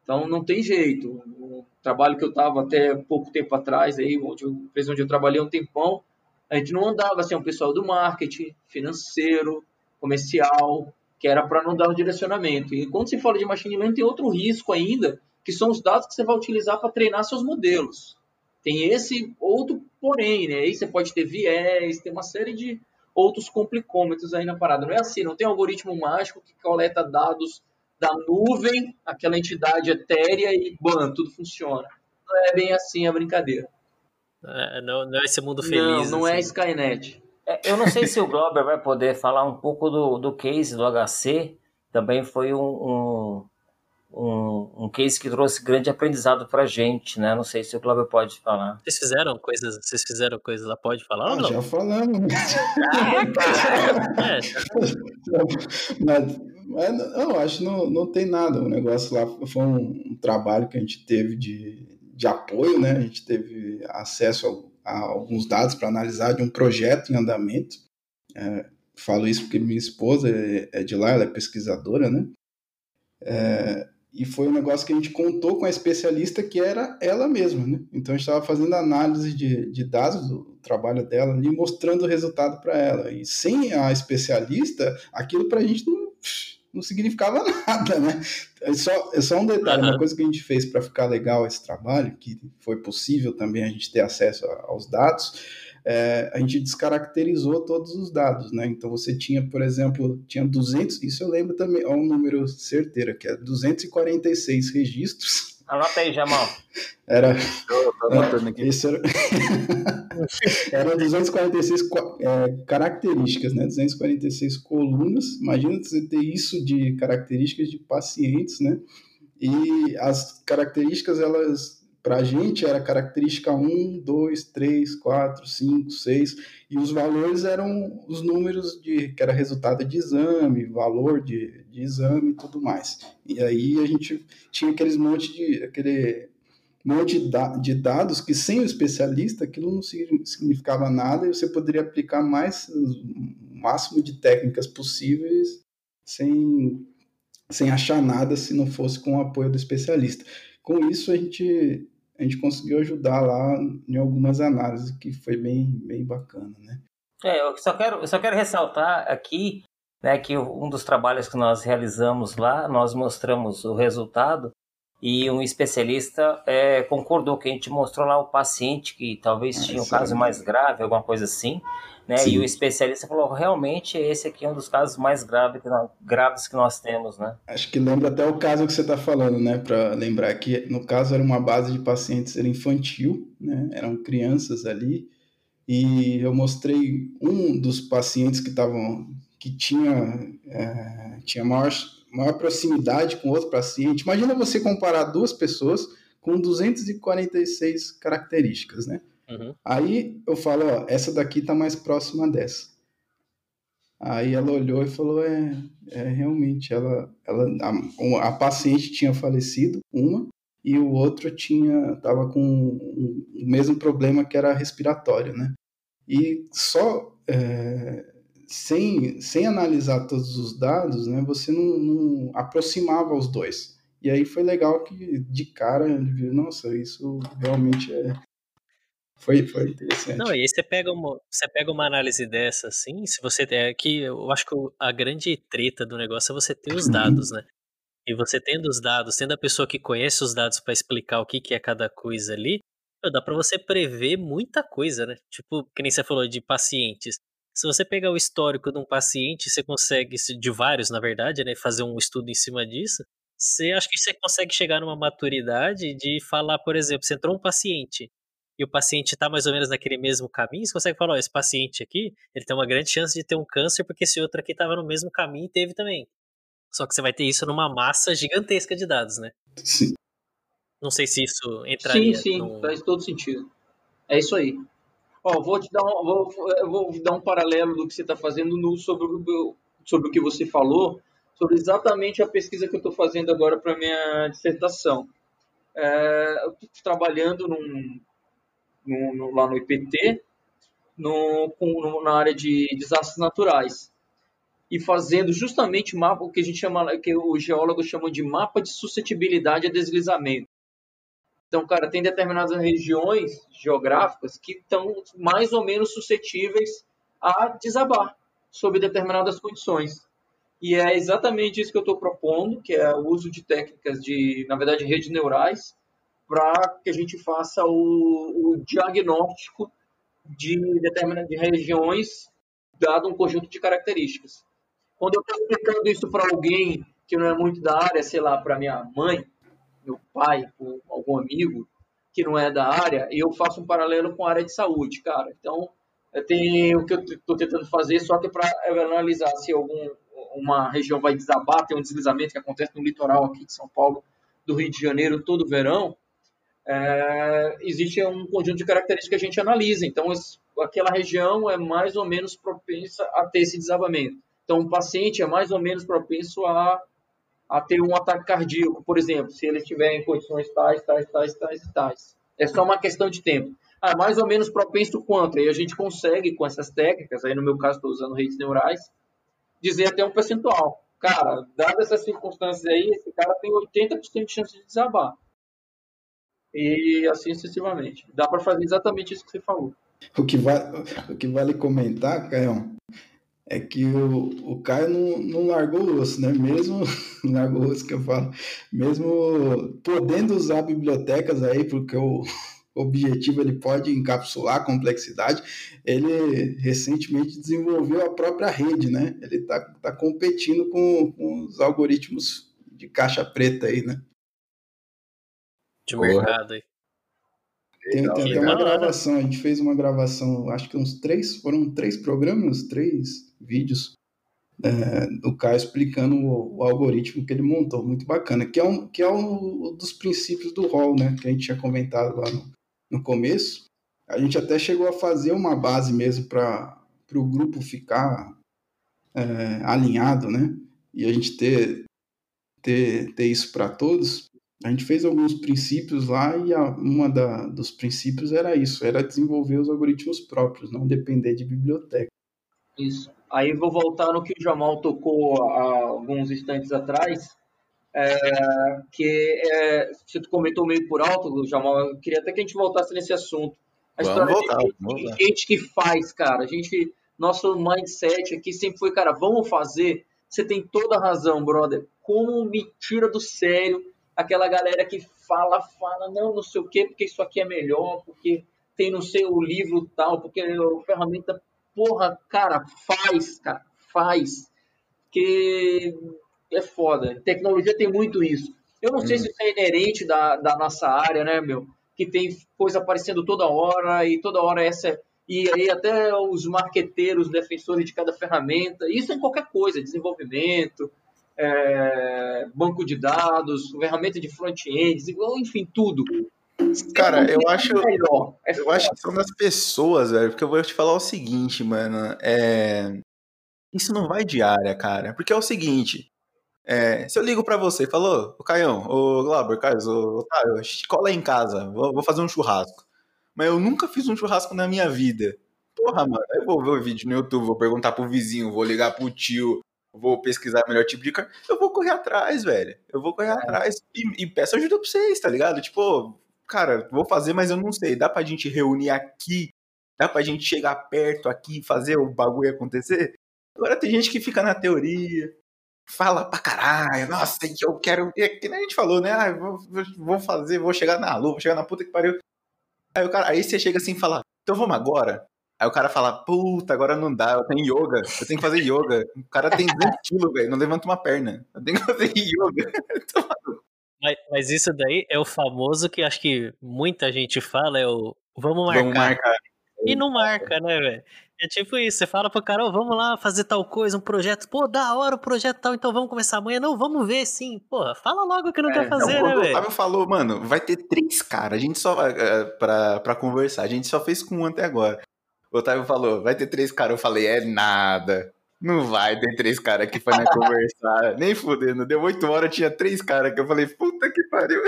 Então não tem jeito. O trabalho que eu estava até pouco tempo atrás, aí, onde eu, onde eu trabalhei um tempão, a gente não andava assim, o pessoal do marketing, financeiro, comercial, que era para não dar o direcionamento. E quando se fala de machine learning, tem outro risco ainda, que são os dados que você vai utilizar para treinar seus modelos. Tem esse outro porém, né? Aí você pode ter viés, tem uma série de outros complicômetros aí na parada. Não é assim, não tem algoritmo mágico que coleta dados da nuvem, aquela entidade etérea e bam, tudo funciona. Não é bem assim a brincadeira. É, não, não é esse mundo feliz. não, não é assim. Skynet. É, Eu não sei se o Glauber vai poder falar um pouco do, do case do HC. Também foi um, um, um, um case que trouxe grande aprendizado pra gente, né? Não sei se o Glauber pode falar. Vocês fizeram coisas, vocês fizeram coisas lá, pode falar ou Ah, não? já falamos. É, mas, mas não, acho que não, não tem nada. O negócio lá foi um, um trabalho que a gente teve de, de apoio, né? A gente teve acesso a, a alguns dados para analisar de um projeto em andamento. É, falo isso porque minha esposa é, é de lá, ela é pesquisadora, né? É, e foi um negócio que a gente contou com a especialista que era ela mesma, né? Então a gente estava fazendo análise de, de dados do trabalho dela ali, mostrando o resultado para ela. E sem a especialista, aquilo para a gente não, não significava nada, né? É só, é só um detalhe, Aham. uma coisa que a gente fez para ficar legal esse trabalho, que foi possível também a gente ter acesso aos dados, é, a gente descaracterizou todos os dados, né? Então você tinha, por exemplo, tinha 200, isso eu lembro também, ó, um número certeiro, que é 246 registros. Anota aí, Jamal. Era, tô anotando aqui. esse era, eram 246 co- é, características, né? 246 colunas. Imagina você ter isso de características de pacientes, né? E as características, elas, para a gente, era característica 1, 2, 3, 4, 5, 6, e os valores eram os números de que era resultado de exame, valor de, de exame e tudo mais. E aí a gente tinha aqueles monte de aquele monte de da- de dados que sem o especialista aquilo não sig- significava nada e você poderia aplicar mais o máximo de técnicas possíveis sem sem achar nada se não fosse com o apoio do especialista. Com isso a gente a gente conseguiu ajudar lá em algumas análises que foi bem bem bacana, né? É, eu só quero, eu só quero ressaltar aqui né, que um dos trabalhos que nós realizamos lá, nós mostramos o resultado e um especialista é, concordou que a gente mostrou lá o paciente que talvez Ah, tinha um é caso bem mais grave, alguma coisa assim, né? Sim. E o especialista falou, realmente esse aqui é um dos casos mais grave que nós- graves que nós temos, né? Acho que lembra até o caso que você está falando, né? Para lembrar que no caso era uma base de pacientes era infantil, né? Eram crianças ali e eu mostrei um dos pacientes que estavam que tinha é, tinha maior maior proximidade com outro paciente. Imagina você comparar duas pessoas com 246 características, né? Uhum. Aí eu falo, ó, essa daqui tá mais próxima dessa. Aí ela olhou e falou, é, é realmente, ela, ela, a, a paciente tinha falecido, uma, e o outro tinha, tava com o mesmo problema que era respiratório, né? E só é, sem, sem analisar todos os dados, né, você não, não aproximava os dois. E aí foi legal que de cara ele viu, nossa, isso realmente é, foi, foi interessante. Não, e aí você pega uma, você pega uma análise dessa, assim, se você é que eu acho que a grande treta do negócio é você ter os Uhum. dados, né? E você tendo os dados, tendo a pessoa que conhece os dados para explicar o que, que é cada coisa ali, dá para você prever muita coisa, né? Tipo, que nem você falou de pacientes. Se você pegar o histórico de um paciente, você consegue, de vários na verdade, né, fazer um estudo em cima disso, você acha que você consegue chegar numa maturidade de falar, por exemplo, você entrou um paciente e o paciente está mais ou menos naquele mesmo caminho, você consegue falar, ó, esse paciente aqui, ele tem uma grande chance de ter um câncer porque esse outro aqui estava no mesmo caminho e teve também. Só que você vai ter isso numa massa gigantesca de dados, né? Sim. Não sei se isso entraria. Sim, sim, num- faz todo sentido. É isso aí. Ó, vou te dar um, vou, vou dar um paralelo do que você está fazendo no, sobre, o, sobre o que você falou, sobre exatamente a pesquisa que eu estou fazendo agora para minha dissertação. É, eu estou trabalhando num, num- no- lá no IPT, no, com- na área de desastres naturais e fazendo justamente mapa, o que a gente chama, que os geólogos chamam de mapa de suscetibilidade a deslizamento. Então, cara, tem determinadas regiões geográficas que estão mais ou menos suscetíveis a desabar sob determinadas condições. E é exatamente isso que eu estou propondo, que é o uso de técnicas de, na verdade, redes neurais, para que a gente faça o, o diagnóstico de determinadas de regiões, dado um conjunto de características. Quando eu estou explicando isso para alguém que não é muito da área, sei lá, para minha mãe, meu pai, ou algum amigo que não é da área, eu faço um paralelo com a área de saúde, cara. Então, tenho o que eu estou tentando fazer, só que para analisar se algum, uma região vai desabar, tem um deslizamento que acontece no litoral aqui de São Paulo, do Rio de Janeiro, todo verão, é, existe um conjunto de características que a gente analisa. Então, aquela região é mais ou menos propensa a ter esse desabamento. Então, o paciente é mais ou menos propenso a, a ter um ataque cardíaco, por exemplo, se ele estiver em condições tais, tais, tais, tais tais. É só uma questão de tempo. Ah, mais ou menos propenso quanto? Aí a gente consegue, com essas técnicas, aí no meu caso estou usando redes neurais, dizer até um percentual. Cara, dadas essas circunstâncias aí, esse cara tem 80% de chance de desabar. E assim sucessivamente. Dá para fazer exatamente isso que você falou. O que, va- o que vale comentar, Caio, é que o, o Caio não, não largou o osso, né? Mesmo, não largou o osso que eu falo, mesmo podendo usar bibliotecas aí, porque o objetivo ele pode encapsular a complexidade, ele recentemente desenvolveu a própria rede, né? Ele está tá competindo com, com os algoritmos de caixa preta aí, né? de Porra. mercado aí. Tem, tem até uma gravação, a gente fez uma gravação, acho que uns três, foram três programas, três vídeos é, do Caio explicando o, o algoritmo que ele montou, muito bacana, que é um, que é um dos princípios do rol, né, que a gente tinha comentado lá no, no começo. A gente até chegou a fazer uma base mesmo para o grupo ficar é, alinhado, né, e a gente ter, ter, ter isso para todos. A gente fez alguns princípios lá e a, uma da, dos princípios era isso, era desenvolver os algoritmos próprios, não depender de biblioteca. Isso. Aí vou voltar no que o Jamal tocou há alguns instantes atrás, é, que é, você comentou meio por alto, Jamal, eu queria até que a gente voltasse nesse assunto. A Vamos história voltar, de gente, gente que faz, cara. A gente, nosso mindset aqui sempre foi, cara, vamos fazer. Você tem toda a razão, brother. Como me tira do sério aquela galera que fala, fala, não, não sei o quê, porque isso aqui é melhor, porque tem não sei o livro tal, porque a ferramenta porra, cara, faz, cara, faz. Que é foda. Tecnologia tem muito isso. Eu não sei se isso é inerente da, da nossa área, né, meu? Que tem coisa aparecendo toda hora e toda hora essa. E aí até os marqueteiros, defensores de cada ferramenta. Isso é em qualquer coisa, desenvolvimento, é, banco de dados, ferramenta de front-end, enfim, tudo. Cara, eu Sempre acho- melhor. É Eu acho que são das pessoas, velho, porque eu vou te falar o seguinte, mano, é... Isso não vai de área, cara, porque é o seguinte, é, se eu ligo pra você e falo, ô Caião, ô Glauber, Carlos, ô Otávio, a gente cola aí em casa, vou, vou fazer um churrasco. Mas eu nunca fiz um churrasco na minha vida. Porra, mano, eu vou ver o vídeo no YouTube, vou perguntar pro vizinho, vou ligar pro tio, vou pesquisar o melhor tipo de carne. Eu vou correr atrás, velho. Eu vou correr atrás e, e peço ajuda pra vocês, tá ligado? Tipo, cara, vou fazer, mas eu não sei. Dá pra gente reunir aqui? Dá pra gente chegar perto aqui e fazer o bagulho acontecer? Agora tem gente que fica na teoria, fala pra caralho, nossa, eu quero. É que nem a gente falou, né? Ah, vou, vou fazer, vou chegar na lua, vou chegar na puta que pariu. Aí, o cara, aí você chega assim e fala, então vamos agora? Aí o cara fala, puta, agora não dá, eu tenho yoga, eu tenho que fazer yoga. O cara tem 200 quilos, velho, não levanta uma perna. Eu tenho que fazer yoga. Mas, mas, isso daí é o famoso que acho que muita gente fala, é o vamos marcar. Vamos marcar. E não marca, né, velho? É tipo isso, você fala pro cara, oh, vamos lá fazer tal coisa, um projeto, pô, da hora o projeto tal, então vamos começar amanhã. Não, vamos ver sim. Porra, fala logo que não é, quer fazer, então, né, velho? O Otávio falou, mano, vai ter três caras, a gente só, uh, pra, pra conversar, a gente só fez com um até agora. O Otávio falou, vai ter três caras, eu falei, é nada. Não vai ter três caras que foi na conversar. Nem fudendo. Deu oito horas, tinha três caras que eu falei, puta que pariu.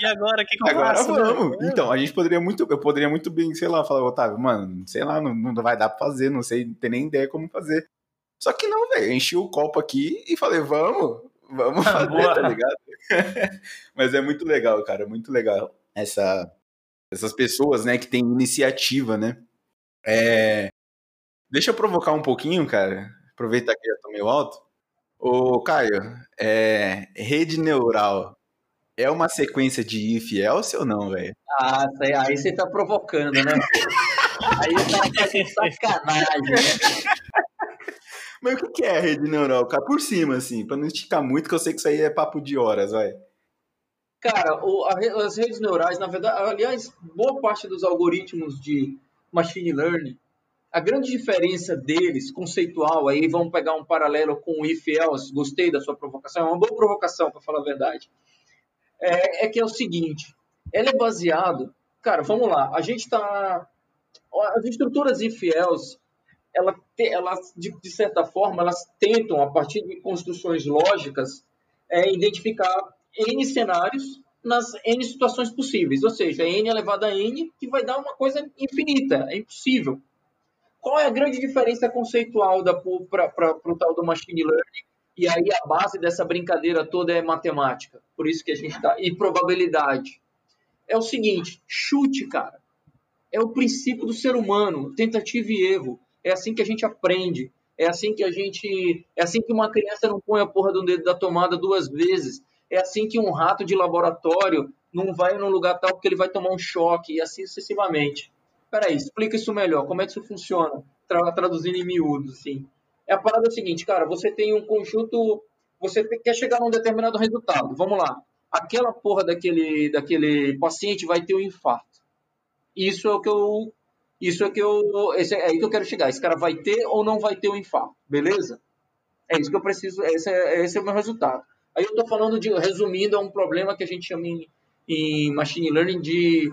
E agora, o que, que eu agora faço? vamos. Né? Então, a gente poderia muito, eu poderia muito bem, sei lá, falar, Otávio, mano, sei lá, não, não vai dar pra fazer, não sei, não tem nem ideia como fazer. Só que não, velho, enchi o copo aqui e falei, vamos, vamos fazer, Boa. tá ligado? Mas é muito legal, cara, é muito legal essa, essas pessoas, né, que têm iniciativa, né? É, Deixa eu provocar um pouquinho, cara. Aproveitar que já tô meio alto. Ô, Caio, é, rede neural é uma sequência de if else ou não, velho? Ah, aí você tá provocando, né? aí tá sacanagem, né? Mas o que é a rede neural? Cara, por cima, assim, pra não esticar muito, que eu sei que isso aí é papo de horas, vai. Cara, o, a, as redes neurais, na verdade, aliás, boa parte dos algoritmos de machine learning a grande diferença deles, conceitual, aí vamos pegar um paralelo com o if else, gostei da sua provocação, é uma boa provocação, para falar a verdade, é, é, que é o seguinte, ele é baseado, cara, vamos lá, a gente está, as estruturas if else, ela, de, de, certa forma, elas tentam, a partir de construções lógicas, é, identificar N cenários nas N situações possíveis, ou seja, N elevado a N, que vai dar uma coisa infinita, é impossível. Qual é a grande diferença conceitual para o tal do machine learning? E aí a base dessa brincadeira toda é matemática. Por isso que a gente está. E probabilidade. É o seguinte: chute, cara. É o princípio do ser humano, tentativa e erro. É assim que a gente aprende. É assim que a gente. É assim que uma criança não põe a porra do dedo da tomada duas vezes. É assim que um rato de laboratório não vai num lugar tal porque ele vai tomar um choque, e assim sucessivamente peraí, explica isso melhor, como é que isso funciona? Tra traduzindo em miúdos, assim. É a parada seguinte, cara, você tem um conjunto, você quer chegar num determinado resultado, vamos lá. Aquela porra daquele, daquele paciente vai ter um infarto. Isso é o que eu, isso é que eu, esse é, é aí que eu quero chegar. Esse cara vai ter ou não vai ter um infarto, beleza? É isso que eu preciso, esse é, esse é o meu resultado. Aí eu estou falando de, resumindo, é um problema que a gente chama em, em machine learning de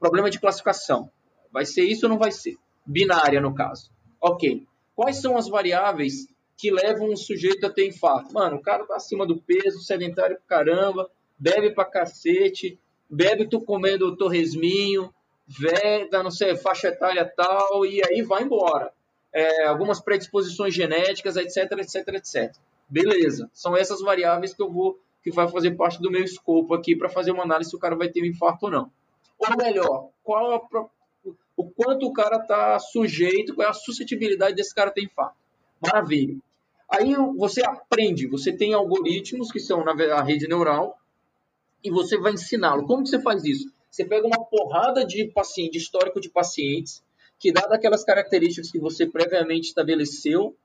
problema de classificação. Vai ser isso ou não vai ser? Binária, no caso. Ok. Quais são as variáveis que levam um sujeito a ter infarto? Mano, o cara tá acima do peso, sedentário pra caramba, bebe pra cacete, bebe tu comendo torresminho, velha, não sei, faixa etária tal, e aí vai embora. É, algumas predisposições genéticas, etc, etc, etc. Beleza. São essas variáveis que eu vou que vai fazer parte do meu escopo aqui para fazer uma análise se o cara vai ter um infarto ou não. Ou melhor, qual a o quanto o cara está sujeito, qual é a suscetibilidade desse cara ter infarto. Maravilha. Aí você aprende, você tem algoritmos que são na rede neural e você vai ensiná-lo. Como que você faz isso? Você pega uma porrada de paciente, de histórico de pacientes, que dá aquelas características que você previamente estabeleceu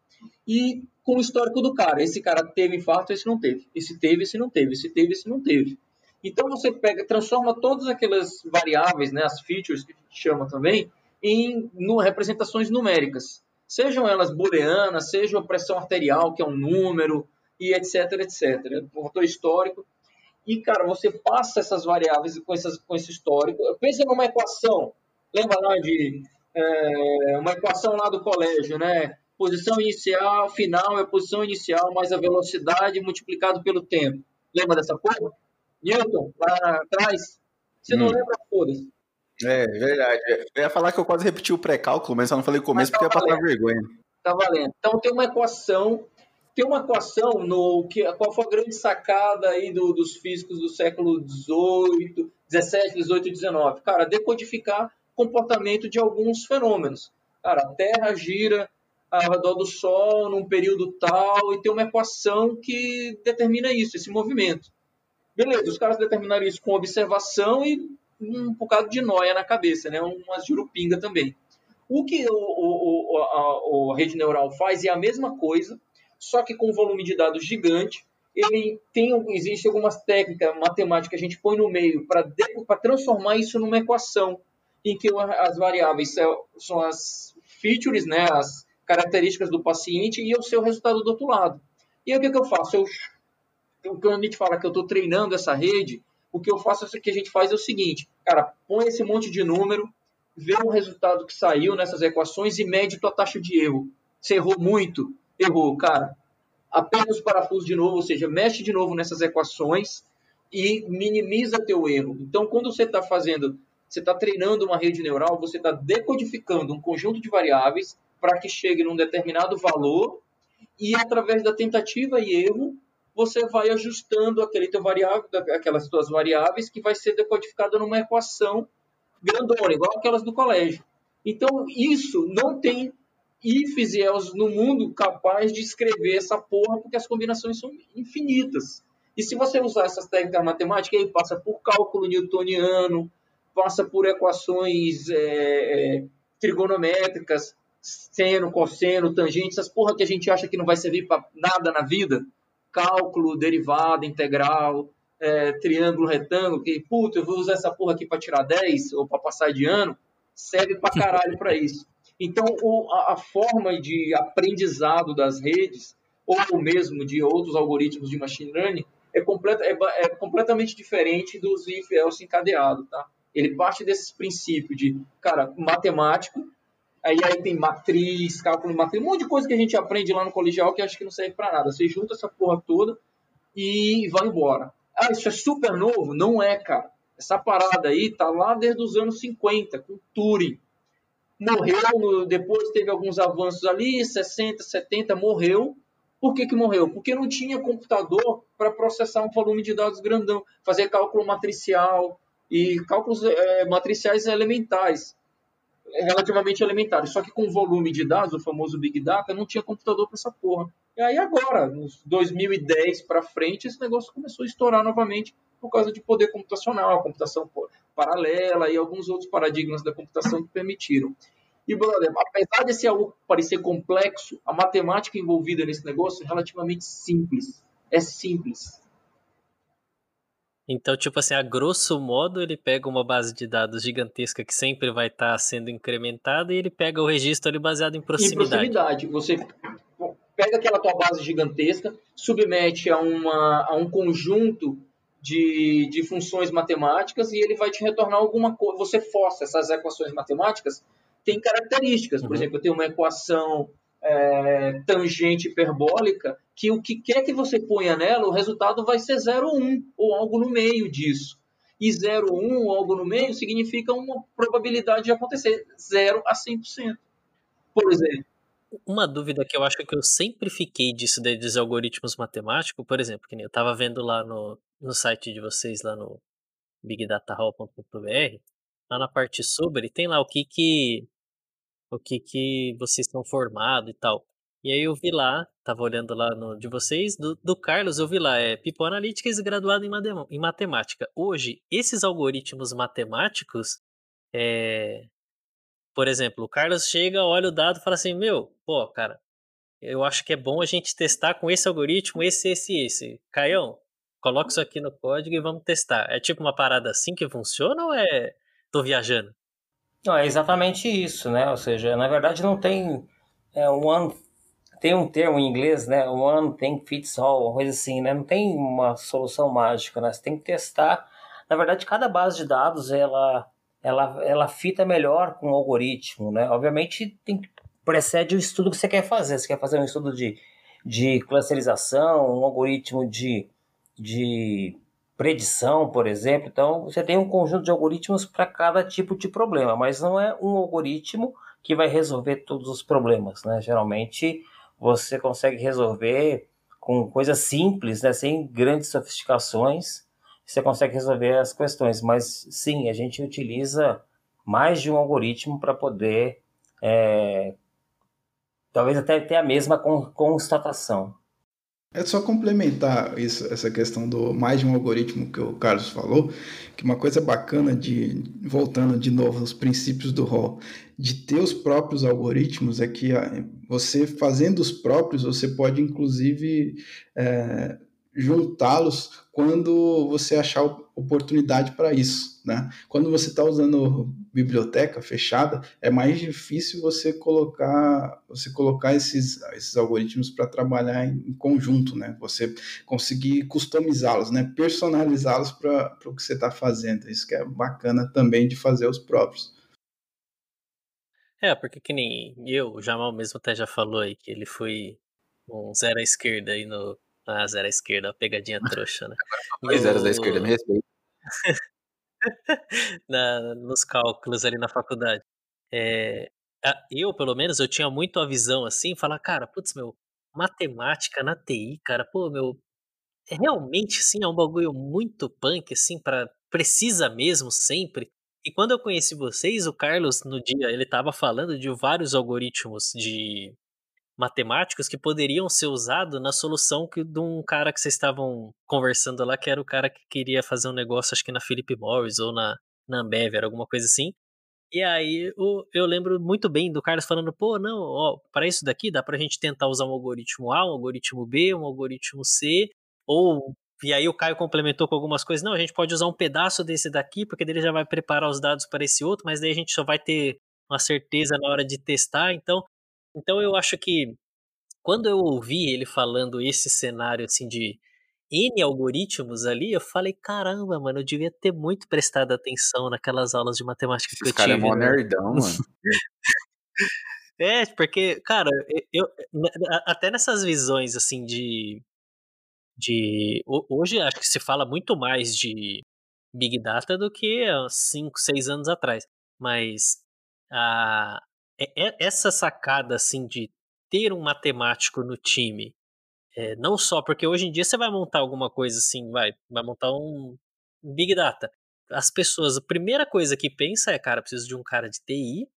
e com o histórico do cara. Esse cara teve infarto, esse não teve. Esse teve, esse não teve. Esse teve, esse não teve. Então você pega, transforma todas aquelas variáveis, né, as features que chama também, em no, representações numéricas. Sejam elas booleanas, seja a pressão arterial, que é um número, e etc, etc. Fator histórico. E, cara, você passa essas variáveis com, essas, com esse histórico. Pensa numa equação. Lembra lá de é, uma equação lá do colégio, né? Posição inicial, final é a posição inicial mais a velocidade multiplicado pelo tempo. Lembra dessa coisa? Newton, lá atrás. Você hum. não lembra, foda-se. É, verdade. Eu ia falar que eu quase repeti o pré-cálculo, mas só não falei o começo porque ia tá passar vergonha. Tá valendo. Então tem uma equação, tem uma equação no que qual foi a grande sacada aí do, dos físicos do século 18, 17, 18 e 19? Cara, decodificar comportamento de alguns fenômenos. Cara, a Terra gira ao redor do Sol num período tal e tem uma equação que determina isso, esse movimento. Beleza, os caras determinaram isso com observação e um bocado de noia na cabeça, né? Umas jurupinga também. O que o, o, o, a, a rede neural faz é a mesma coisa, só que com um volume de dados gigante. Ele tem, existe algumas técnicas matemáticas que a gente põe no meio para transformar isso numa equação em que as variáveis são as features, né, as características do paciente e o seu resultado do outro lado. E aí o que, que eu faço? Eu, quando a gente fala que eu estou treinando essa rede, o que eu faço, o que a gente faz é o seguinte, cara, põe esse monte de número, vê o resultado que saiu nessas equações e mede tua taxa de erro. Você errou muito? Errou, cara. Aperta os parafusos de novo, ou seja, mexe de novo nessas equações e minimiza teu erro. Então, quando você está fazendo, você está treinando uma rede neural, você está decodificando um conjunto de variáveis para que chegue num determinado valor e através da tentativa e erro você vai ajustando aquele teu variável, aquelas tuas variáveis que vai ser decodificada numa equação grandona, igual aquelas do colégio. Então, isso não tem ifs e els no mundo capaz de escrever essa porra, porque as combinações são infinitas. E se você usar essas técnicas matemáticas, aí passa por cálculo newtoniano, passa por equações é, é, trigonométricas, seno, cosseno, tangente, essas porra que a gente acha que não vai servir para nada na vida, cálculo, derivada, integral, é, triângulo, retângulo, que, puta, eu vou usar essa porra aqui para tirar 10 ou para passar de ano, serve para caralho para isso. Então, o, a, a, forma de aprendizado das redes, ou mesmo de outros algoritmos de machine learning, é, completa, é, é completamente diferente dos if-else encadeado, tá? Ele parte desse princípio de, cara, matemático, Aí, aí tem matriz, cálculo de matriz, um monte de coisa que a gente aprende lá no colegial que acho que não serve para nada. Você junta essa porra toda e vai embora. Ah, isso é super novo? Não é, cara. Essa parada aí tá lá desde os anos 50, com Turing. Morreu, depois teve alguns avanços ali, 60, 70, morreu. Por que, que morreu? Porque não tinha computador para processar um volume de dados grandão, fazer cálculo matricial e cálculos é, matriciais elementares relativamente elementares. Só que com volume de dados, o famoso Big Data, não tinha computador para essa porra. E aí agora, nos 2010 para frente, esse negócio começou a estourar novamente por causa de poder computacional, computação paralela e alguns outros paradigmas da computação que permitiram. E, brother, apesar desse algo parecer complexo, a matemática envolvida nesse negócio é relativamente simples. É simples. Então, tipo assim, a grosso modo, ele pega uma base de dados gigantesca que sempre vai estar tá sendo incrementada e ele pega o registro ali baseado em proximidade. Em proximidade. Você pega aquela tua base gigantesca, submete a, uma, a um conjunto de, de funções matemáticas e ele vai te retornar alguma coisa. Você força essas equações matemáticas, tem características. Por uhum. exemplo, eu tenho uma equação é, tangente hiperbólica, que o que quer que você ponha nela, o resultado vai ser 0,1 ou algo no meio disso. E 0,1 ou algo no meio significa uma probabilidade de acontecer 0 a 100%. Por exemplo. Uma dúvida que eu acho que eu sempre fiquei disso dos algoritmos matemáticos, por exemplo, que eu estava vendo lá no, no site de vocês, lá no bigdatahall.br, lá na parte sobre, tem lá o que que o que que vocês estão formados e tal. E aí eu vi lá, tava olhando lá no de vocês, do, do Carlos, eu vi lá, é People Analytics graduado em, em matemática. Hoje, esses algoritmos matemáticos, é, por exemplo, o Carlos chega, olha o dado e fala assim, meu, pô, cara, eu acho que é bom a gente testar com esse algoritmo, esse, esse, esse. Caião, coloca isso aqui no código e vamos testar. É tipo uma parada assim que funciona ou é tô viajando? Não, é exatamente isso, né? Ou seja, na verdade não tem é, one tem um termo em inglês, né? One thing fits all, uma coisa assim, né? Não tem uma solução mágica, né? Você tem que testar. Na verdade, cada base de dados ela ela ela fita melhor com o algoritmo, né? Obviamente tem precede o estudo que você quer fazer. Você quer fazer um estudo de de clusterização, um algoritmo de de predição, por exemplo. Então, você tem um conjunto de algoritmos para cada tipo de problema, mas não é um algoritmo que vai resolver todos os problemas, né? Geralmente, você consegue resolver com coisas simples, né? Sem grandes sofisticações, você consegue resolver as questões. Mas, sim, a gente utiliza mais de um algoritmo para poder é, talvez até ter a mesma constatação. É só complementar isso, essa questão do mais de um algoritmo que o Carlos falou, que uma coisa bacana de, voltando de novo aos princípios do rol, de ter os próprios algoritmos é que ah, você fazendo os próprios, você pode inclusive é, juntá-los quando você achar oportunidade para isso, né? Quando você está usando biblioteca fechada, é mais difícil você colocar você colocar esses, esses algoritmos para trabalhar em, conjunto, né? Você conseguir customizá-los, né? Personalizá-los para o que você está fazendo. Isso que é bacana também de fazer os próprios. É, porque que nem eu, o Jamal mesmo até já falou aí que ele foi um zero à esquerda aí no, ah, zero à esquerda, pegadinha trouxa, né? Dois zeros da esquerda, me respeita. na, nos cálculos ali na faculdade. É, eu, pelo menos, eu tinha muito a visão assim, falar, cara, putz, meu, matemática na TI, cara, pô, meu, é realmente, assim, é um bagulho muito punk, assim, para precisa mesmo sempre. E quando eu conheci vocês, o Carlos, no dia, ele tava falando de vários algoritmos de matemáticos que poderiam ser usados na solução que, de um cara que vocês estavam conversando lá, que era o cara que queria fazer um negócio, acho que na Philip Morris ou na, na Ambev, era alguma coisa assim. E aí eu, eu lembro muito bem do Carlos falando, pô, não, ó, para isso daqui dá pra gente tentar usar um algoritmo A, um algoritmo B, um algoritmo C, ou e aí o Caio complementou com algumas coisas, não, a gente pode usar um pedaço desse daqui, porque dele já vai preparar os dados para esse outro, mas daí a gente só vai ter uma certeza na hora de testar, então então eu acho que quando eu ouvi ele falando esse cenário assim de N algoritmos ali, eu falei, caramba, mano, eu devia ter muito prestado atenção naquelas aulas de matemática Esse que eu cara tive. é mó né? nerdão, mano. é, porque, cara, eu, até nessas visões assim de. de hoje acho que se fala muito mais de Big Data do que há 5, 6 anos atrás. Mas a, essa sacada assim de ter um matemático no time, é, não só porque hoje em dia você vai montar alguma coisa assim, vai, vai montar um Big Data. As pessoas, a primeira coisa que pensa é, cara, preciso de um cara de TI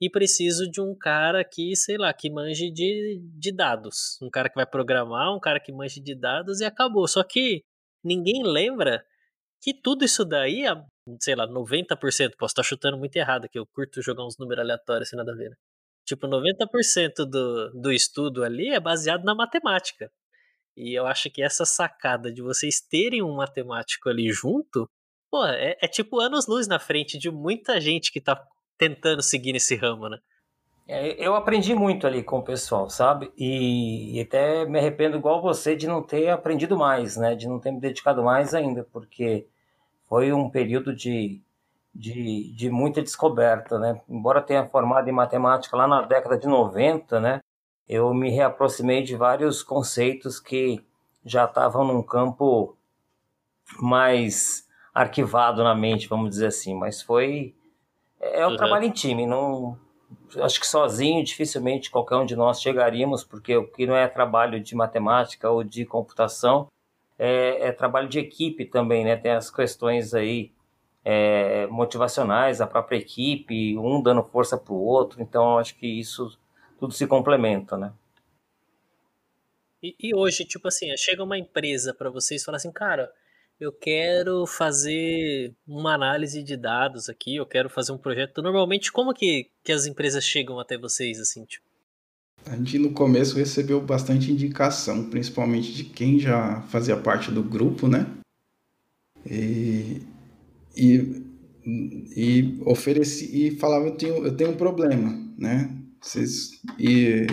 e preciso de um cara que, sei lá, que manje de, de dados. Um cara que vai programar, um cara que manje de dados e acabou. Só que ninguém lembra que tudo isso daí, sei lá, 90%, posso estar chutando muito errado, que eu curto jogar uns números aleatórios sem nada a ver, né? Tipo, 90% do, do estudo ali é baseado na matemática. E eu acho que essa sacada de vocês terem um matemático ali junto, pô, é, é tipo anos-luz na frente de muita gente que tá tentando seguir nesse ramo, né? É, eu aprendi muito ali com o pessoal, sabe? E, e, até me arrependo igual você de não ter aprendido mais, né? De não ter me dedicado mais ainda, porque foi um período de, de, de muita descoberta, né? Embora tenha formado em matemática lá na década de 90, né? Eu me reaproximei de vários conceitos que já estavam num campo mais arquivado na mente, vamos dizer assim. Mas foi é um uhum. trabalho em time, não acho que sozinho dificilmente qualquer um de nós chegaríamos, porque o que não é trabalho de matemática ou de computação é, é trabalho de equipe também, né? Tem as questões aí é, motivacionais, a própria equipe, um dando força para o outro. Então, acho que isso tudo se complementa, né? E, e hoje, tipo assim, chega uma empresa para vocês e fala assim, cara, eu quero fazer uma análise de dados aqui, eu quero fazer um projeto. Normalmente, como que, que as empresas chegam até vocês, assim, tipo? A gente no começo recebeu bastante indicação, principalmente de quem já fazia parte do grupo, né? E, e, e ofereci e falava eu tenho, eu tenho um problema, né? Vocês, e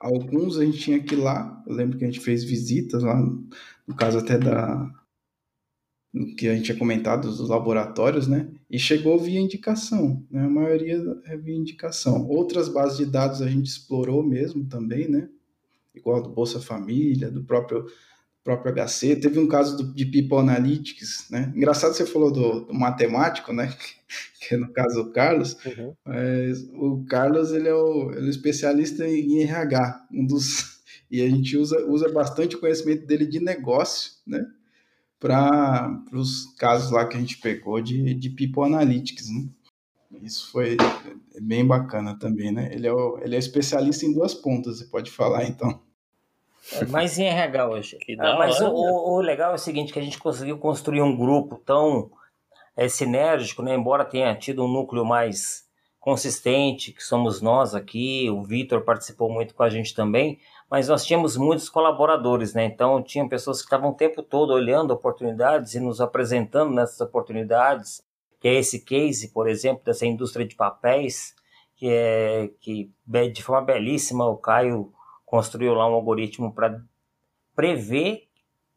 alguns a gente tinha que ir lá, eu lembro que a gente fez visitas lá, no caso até da que a gente tinha comentado dos laboratórios, né? E chegou via indicação, né? A maioria é via indicação. Outras bases de dados a gente explorou mesmo também, né? Igual do Bolsa Família, do próprio próprio HC. Teve um caso do, de People Analytics, né? Engraçado você falou do, do matemático, né? que é no caso o Carlos. Uhum. Mas o Carlos ele é o, ele é especialista em RH, um dos e a gente usa, usa bastante o conhecimento dele de negócio, né? Para os casos lá que a gente pegou de, de People Analytics. Né? Isso foi. é bem bacana também, né? Ele é, o, ele é especialista em duas pontas, você pode falar então. É mais em RH hoje. Ah, mas o- o legal é o seguinte, que a gente conseguiu construir um grupo tão é, sinérgico, né? Embora tenha tido um núcleo mais consistente, que somos nós aqui, o Vitor participou muito com a gente também, mas nós tínhamos muitos colaboradores, né? Então tinham pessoas que estavam o tempo todo olhando oportunidades e nos apresentando nessas oportunidades, que é esse case, por exemplo, dessa indústria de papéis, que é que de forma belíssima o Caio construiu lá um algoritmo para prever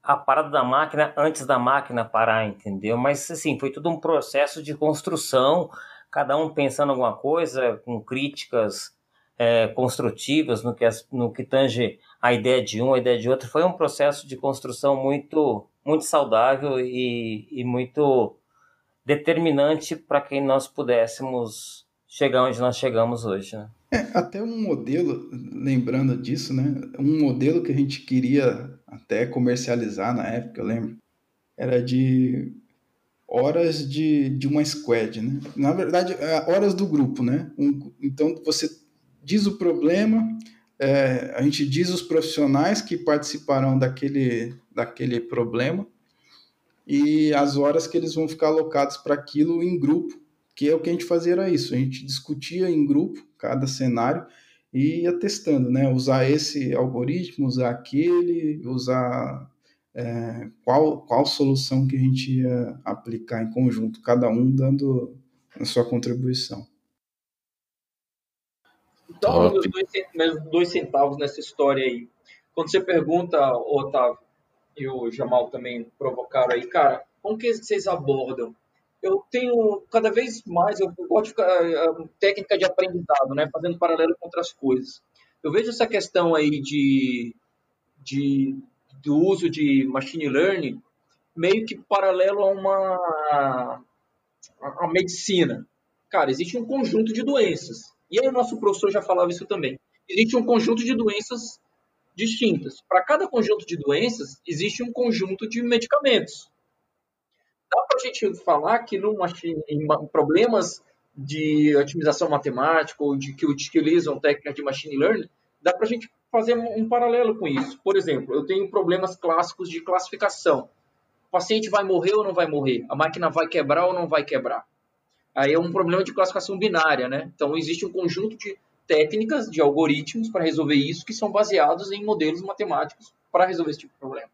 a parada da máquina antes da máquina parar, entendeu? Mas assim, foi tudo um processo de construção, cada um pensando alguma coisa, com críticas é, construtivas no que, no que tange a ideia de um, a ideia de outro. Foi um processo de construção muito, muito saudável e, e muito determinante para que nós pudéssemos chegar onde nós chegamos hoje. Né? É, até um modelo, lembrando disso, né? Um modelo que a gente queria até comercializar na época, eu lembro, era de horas de, de uma squad, né? Na verdade, é, horas do grupo, né? Um- então, você diz o problema, é, a gente diz os profissionais que participarão daquele, daquele problema e as horas que eles vão ficar alocados para aquilo em grupo, que é o que a gente fazia era isso, a gente discutia em grupo cada cenário e ia testando, né? Usar esse algoritmo, usar aquele, usar é, qual, qual solução que a gente ia aplicar em conjunto, cada um dando a sua contribuição. Então, meus dois, meus dois centavos nessa história aí. Quando você pergunta, Otávio, e o Jamal também provocaram aí, cara, como que vocês abordam? Eu tenho cada vez mais, eu gosto de ficar, eh, técnica de aprendizado, né, fazendo paralelo com outras coisas. Eu vejo essa questão aí de, de do uso de machine learning meio que paralelo a uma a, a medicina. Cara, existe um conjunto de doenças. E aí o nosso professor já falava isso também. Existe um conjunto de doenças distintas. Para cada conjunto de doenças, existe um conjunto de medicamentos. Dá para a gente falar que em ma- problemas de otimização matemática ou de que utilizam técnicas de machine learning, dá para a gente fazer um paralelo com isso. Por exemplo, eu tenho problemas clássicos de classificação. O paciente vai morrer ou não vai morrer? A máquina vai quebrar ou não vai quebrar? Aí é um problema de classificação binária, né? Então existe um conjunto de técnicas, de algoritmos para resolver isso que são baseados em modelos matemáticos para resolver esse tipo de problema.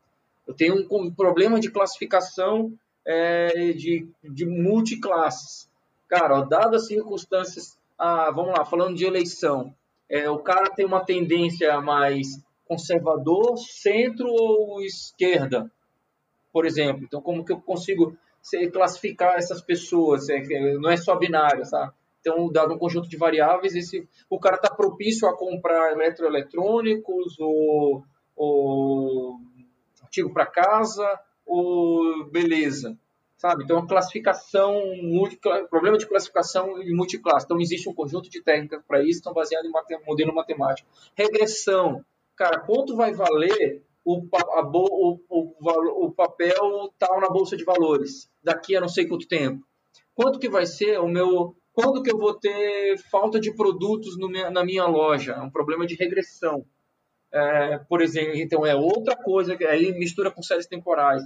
Eu tenho um problema de classificação é, de, de multiclasses. Cara, ó, dadas as circunstâncias, ah, vamos lá, falando de eleição, é, o cara tem uma tendência mais conservador, centro ou esquerda, por exemplo. Então, como que eu consigo se- classificar essas pessoas? É, não é só binário, sabe? Então, dado um conjunto de variáveis, esse, o cara está propício a comprar eletroeletrônicos ou, ou artigo para casa ou beleza, sabe? Então, a classificação, multicla- problema de classificação e multiclasse. Então, existe um conjunto de técnicas para isso, estão baseadas em modelo matemático. Regressão. Cara, quanto vai valer o, a o, o, o papel tal na bolsa de valores daqui a não sei quanto tempo? Quanto que vai ser o meu quando que eu vou ter falta de produtos na minha loja? É um problema de regressão. É, por exemplo, então é outra coisa que aí mistura com séries temporais.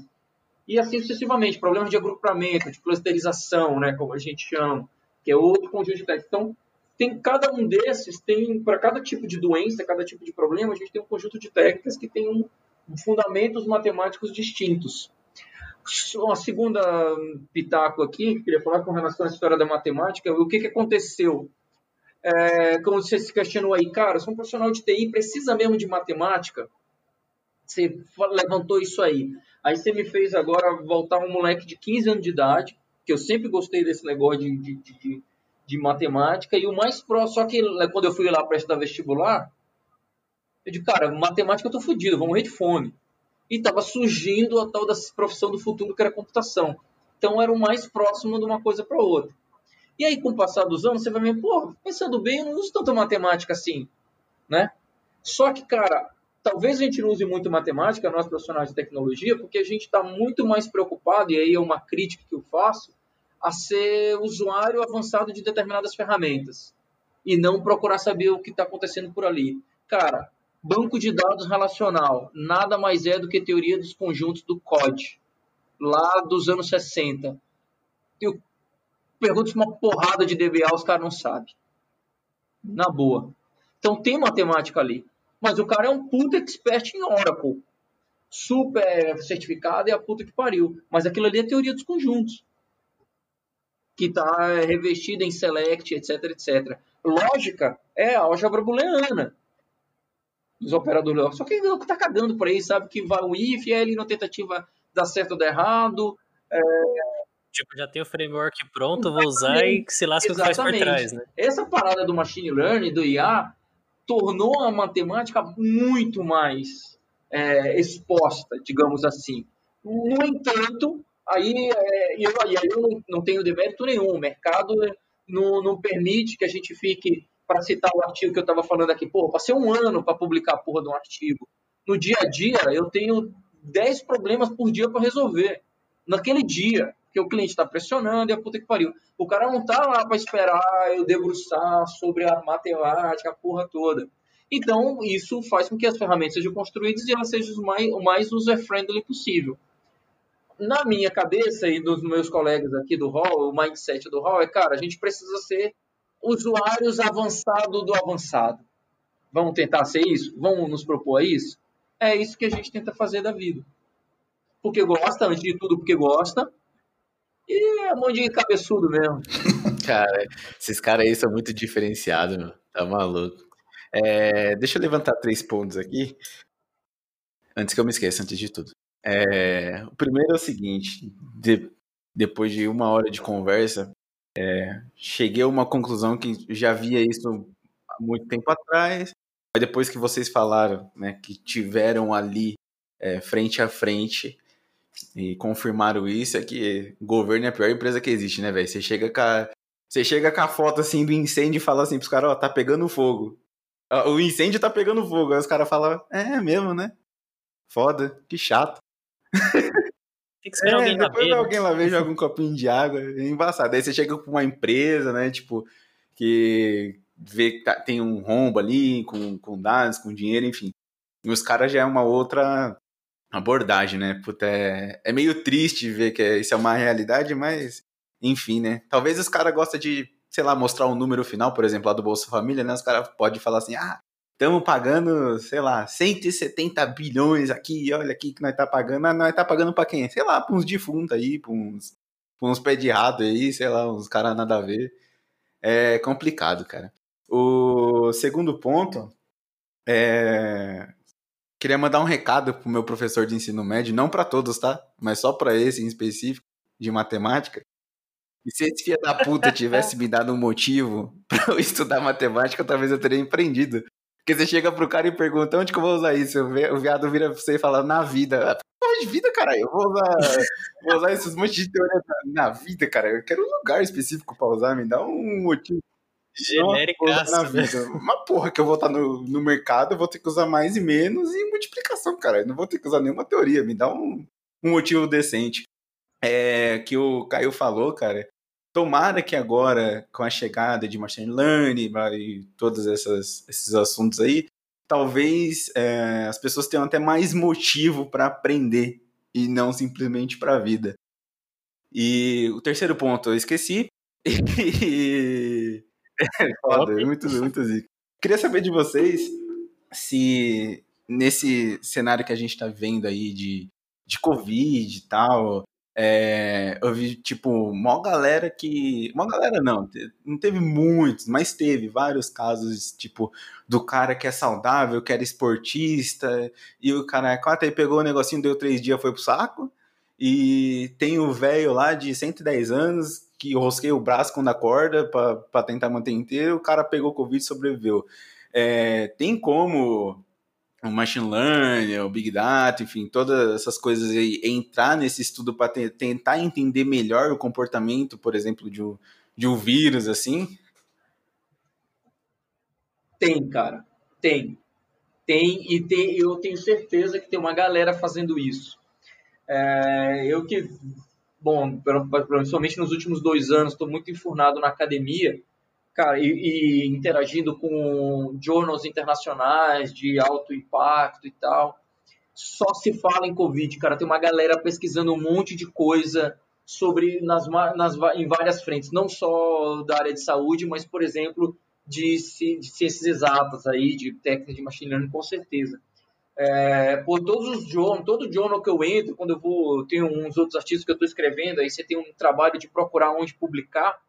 E assim sucessivamente, problemas de agrupamento, de clusterização, né, como a gente chama, que é outro conjunto de técnicas. Então, tem cada um desses tem para cada tipo de doença, cada tipo de problema, a gente tem um conjunto de técnicas que tem um, fundamentos matemáticos distintos. Uma segunda pitaco aqui, que queria falar com relação à história da matemática, o que, que aconteceu? É, como você se questionou aí, cara, sou um profissional de TI, precisa mesmo de matemática? Você levantou isso aí. Aí você me fez agora voltar um moleque de 15 anos de idade, que eu sempre gostei desse negócio de, de, de, de- de matemática, e o mais próximo, só que né, quando eu fui lá prestar vestibular, eu disse, cara, matemática eu tô fudido, vou morrer de fome. E estava surgindo a tal da profissão do futuro, que era computação. Então era o mais próximo de uma coisa para outra. E aí, com o passar dos anos, você vai ver, pô, pensando bem, eu não uso tanta matemática assim, né? Só que, cara, talvez a gente não use muito matemática, nós profissionais de tecnologia, porque a gente está muito mais preocupado, e aí é uma crítica que eu faço, a ser usuário avançado de determinadas ferramentas. e não procurar saber o que está acontecendo por ali. Cara, banco de dados relacional nada mais é do que teoria dos conjuntos do COD, lá dos anos 60. Eu pergunto uma porrada de DBA, os caras não sabem. Na boa. Então tem matemática ali. Mas o cara é um puta expert em Oracle. Super certificado e a puta que pariu. Mas aquilo ali é teoria dos conjuntos. Que está revestida em select, etc, etc. Lógica é a álgebra booleana dos operadores. Só que ele tá cagando por aí, sabe? Que vai o if, e aí na tentativa dá certo ou dá errado. É... Tipo, já tem o framework pronto, vou usar e se lasca o que faz por trás, né? Essa parada do machine learning, do IA, tornou a matemática muito mais é, exposta, digamos assim. No entanto, aí, é, eu, aí eu não, não tenho demérito nenhum. O mercado não, não permite que a gente fique, para citar o artigo que eu estava falando aqui, pô, passei um ano para publicar a porra de um artigo. No dia a dia, eu tenho 10 problemas por dia para resolver. Naquele dia, que o cliente está pressionando e a puta que pariu. O cara não tá lá para esperar eu debruçar sobre a matemática, a porra toda. Então, isso faz com que as ferramentas sejam construídas e elas sejam o mais, mais user-friendly possível. Na minha cabeça e dos meus colegas aqui do Hall, o mindset do Hall é, cara, a gente precisa ser usuários avançados do avançado. Vamos tentar ser isso? Vamos nos propor isso? É isso que a gente tenta fazer da vida. Porque gosta, antes de tudo, porque gosta, e é um monte de cabeçudo mesmo. cara, esses caras aí são muito diferenciados, meu. Tá maluco. É, deixa eu levantar três pontos aqui. Antes que eu me esqueça, antes de tudo. É, o primeiro é o seguinte: de, depois de uma hora de conversa, é, cheguei a uma conclusão que já via isso há muito tempo atrás, mas depois que vocês falaram, né, que tiveram ali é, frente a frente, e confirmaram isso, é que governo é a pior empresa que existe, né, velho? Você chega com a, você chega com a foto assim do incêndio e fala assim pros caras, ó, tá pegando fogo. O incêndio tá pegando fogo. Aí os caras falam, é mesmo, né? Foda, que chato. Tem que esperar é, alguém lá ver. Né? alguém lá ver, joga um copinho de água. É embaçado. Aí você chega com uma empresa, né? Tipo, que vê que tá, tem um rombo ali, com, com dados, com dinheiro, enfim. E os caras já é uma outra abordagem, né? Puta, é, é meio triste ver que é, isso é uma realidade, mas enfim, né? Talvez os caras gostem de, sei lá, mostrar um número final, por exemplo, lá do Bolsa Família, né? Os caras podem falar assim, ah, estamos pagando, sei lá, 170 bilhões aqui, olha aqui que nós tá pagando. Ah, nós tá pagando para quem? Sei lá, pra uns defuntos aí, pra uns, pra uns pés de errado aí, sei lá, uns caras nada a ver. É complicado, cara. O segundo ponto é Queria mandar um recado pro meu professor de ensino médio, não para todos, tá? Mas só para esse em específico, de matemática. E se esse filho da puta tivesse me dado um motivo para eu estudar matemática, talvez eu teria empreendido. Porque você chega pro cara e pergunta onde que eu vou usar isso? O viado vira pra você e fala, na vida. Porra de vida, cara, eu vou usar, vou usar esses montes de teoria na vida, cara. Eu quero um lugar específico pra usar, me dá um motivo Genérica. na vida. Uma porra que eu vou estar no, no mercado, eu vou ter que usar mais e menos e multiplicação, cara. Eu não vou ter que usar nenhuma teoria, me dá um, um motivo decente. É, que o Caio falou, cara. Tomara que agora, com a chegada de machine learning e todos essas, esses assuntos aí, talvez é, as pessoas tenham até mais motivo para aprender e não simplesmente para a vida. E o terceiro ponto eu esqueci. E Foda, muito, muito zica. Queria saber de vocês se nesse cenário que a gente tá vendo aí de, de Covid e tal, é, eu vi, tipo, uma galera que. Uma galera não, não teve muitos, mas teve vários casos, tipo, do cara que é saudável, que era esportista, e o cara, quatro aí pegou o negocinho, deu três dias, foi pro saco. E tem o velho lá de 110 anos que rosquei o braço quando acorda para tentar manter inteiro, o cara pegou Covid e sobreviveu. É, tem como o machine learning, o big data, enfim, todas essas coisas aí, entrar nesse estudo para tentar entender melhor o comportamento, por exemplo, de um, de um vírus, assim? Tem, cara. Tem. Tem, e tem, eu tenho certeza que tem uma galera fazendo isso. É, eu que bom, principalmente nos últimos dois anos, estou muito enfurnado na academia cara, e, e interagindo com journals internacionais de alto impacto e tal, só se fala em Covid, cara. Tem uma galera pesquisando um monte de coisa sobre nas, nas, em várias frentes, não só da área de saúde, mas, por exemplo, de, de ciências exatas aí, de técnica de machine learning, com certeza. É, por todos os journals, todo journal que eu entro, quando eu vou, tenho uns outros artigos que eu estou escrevendo, aí você tem um trabalho de procurar onde publicar,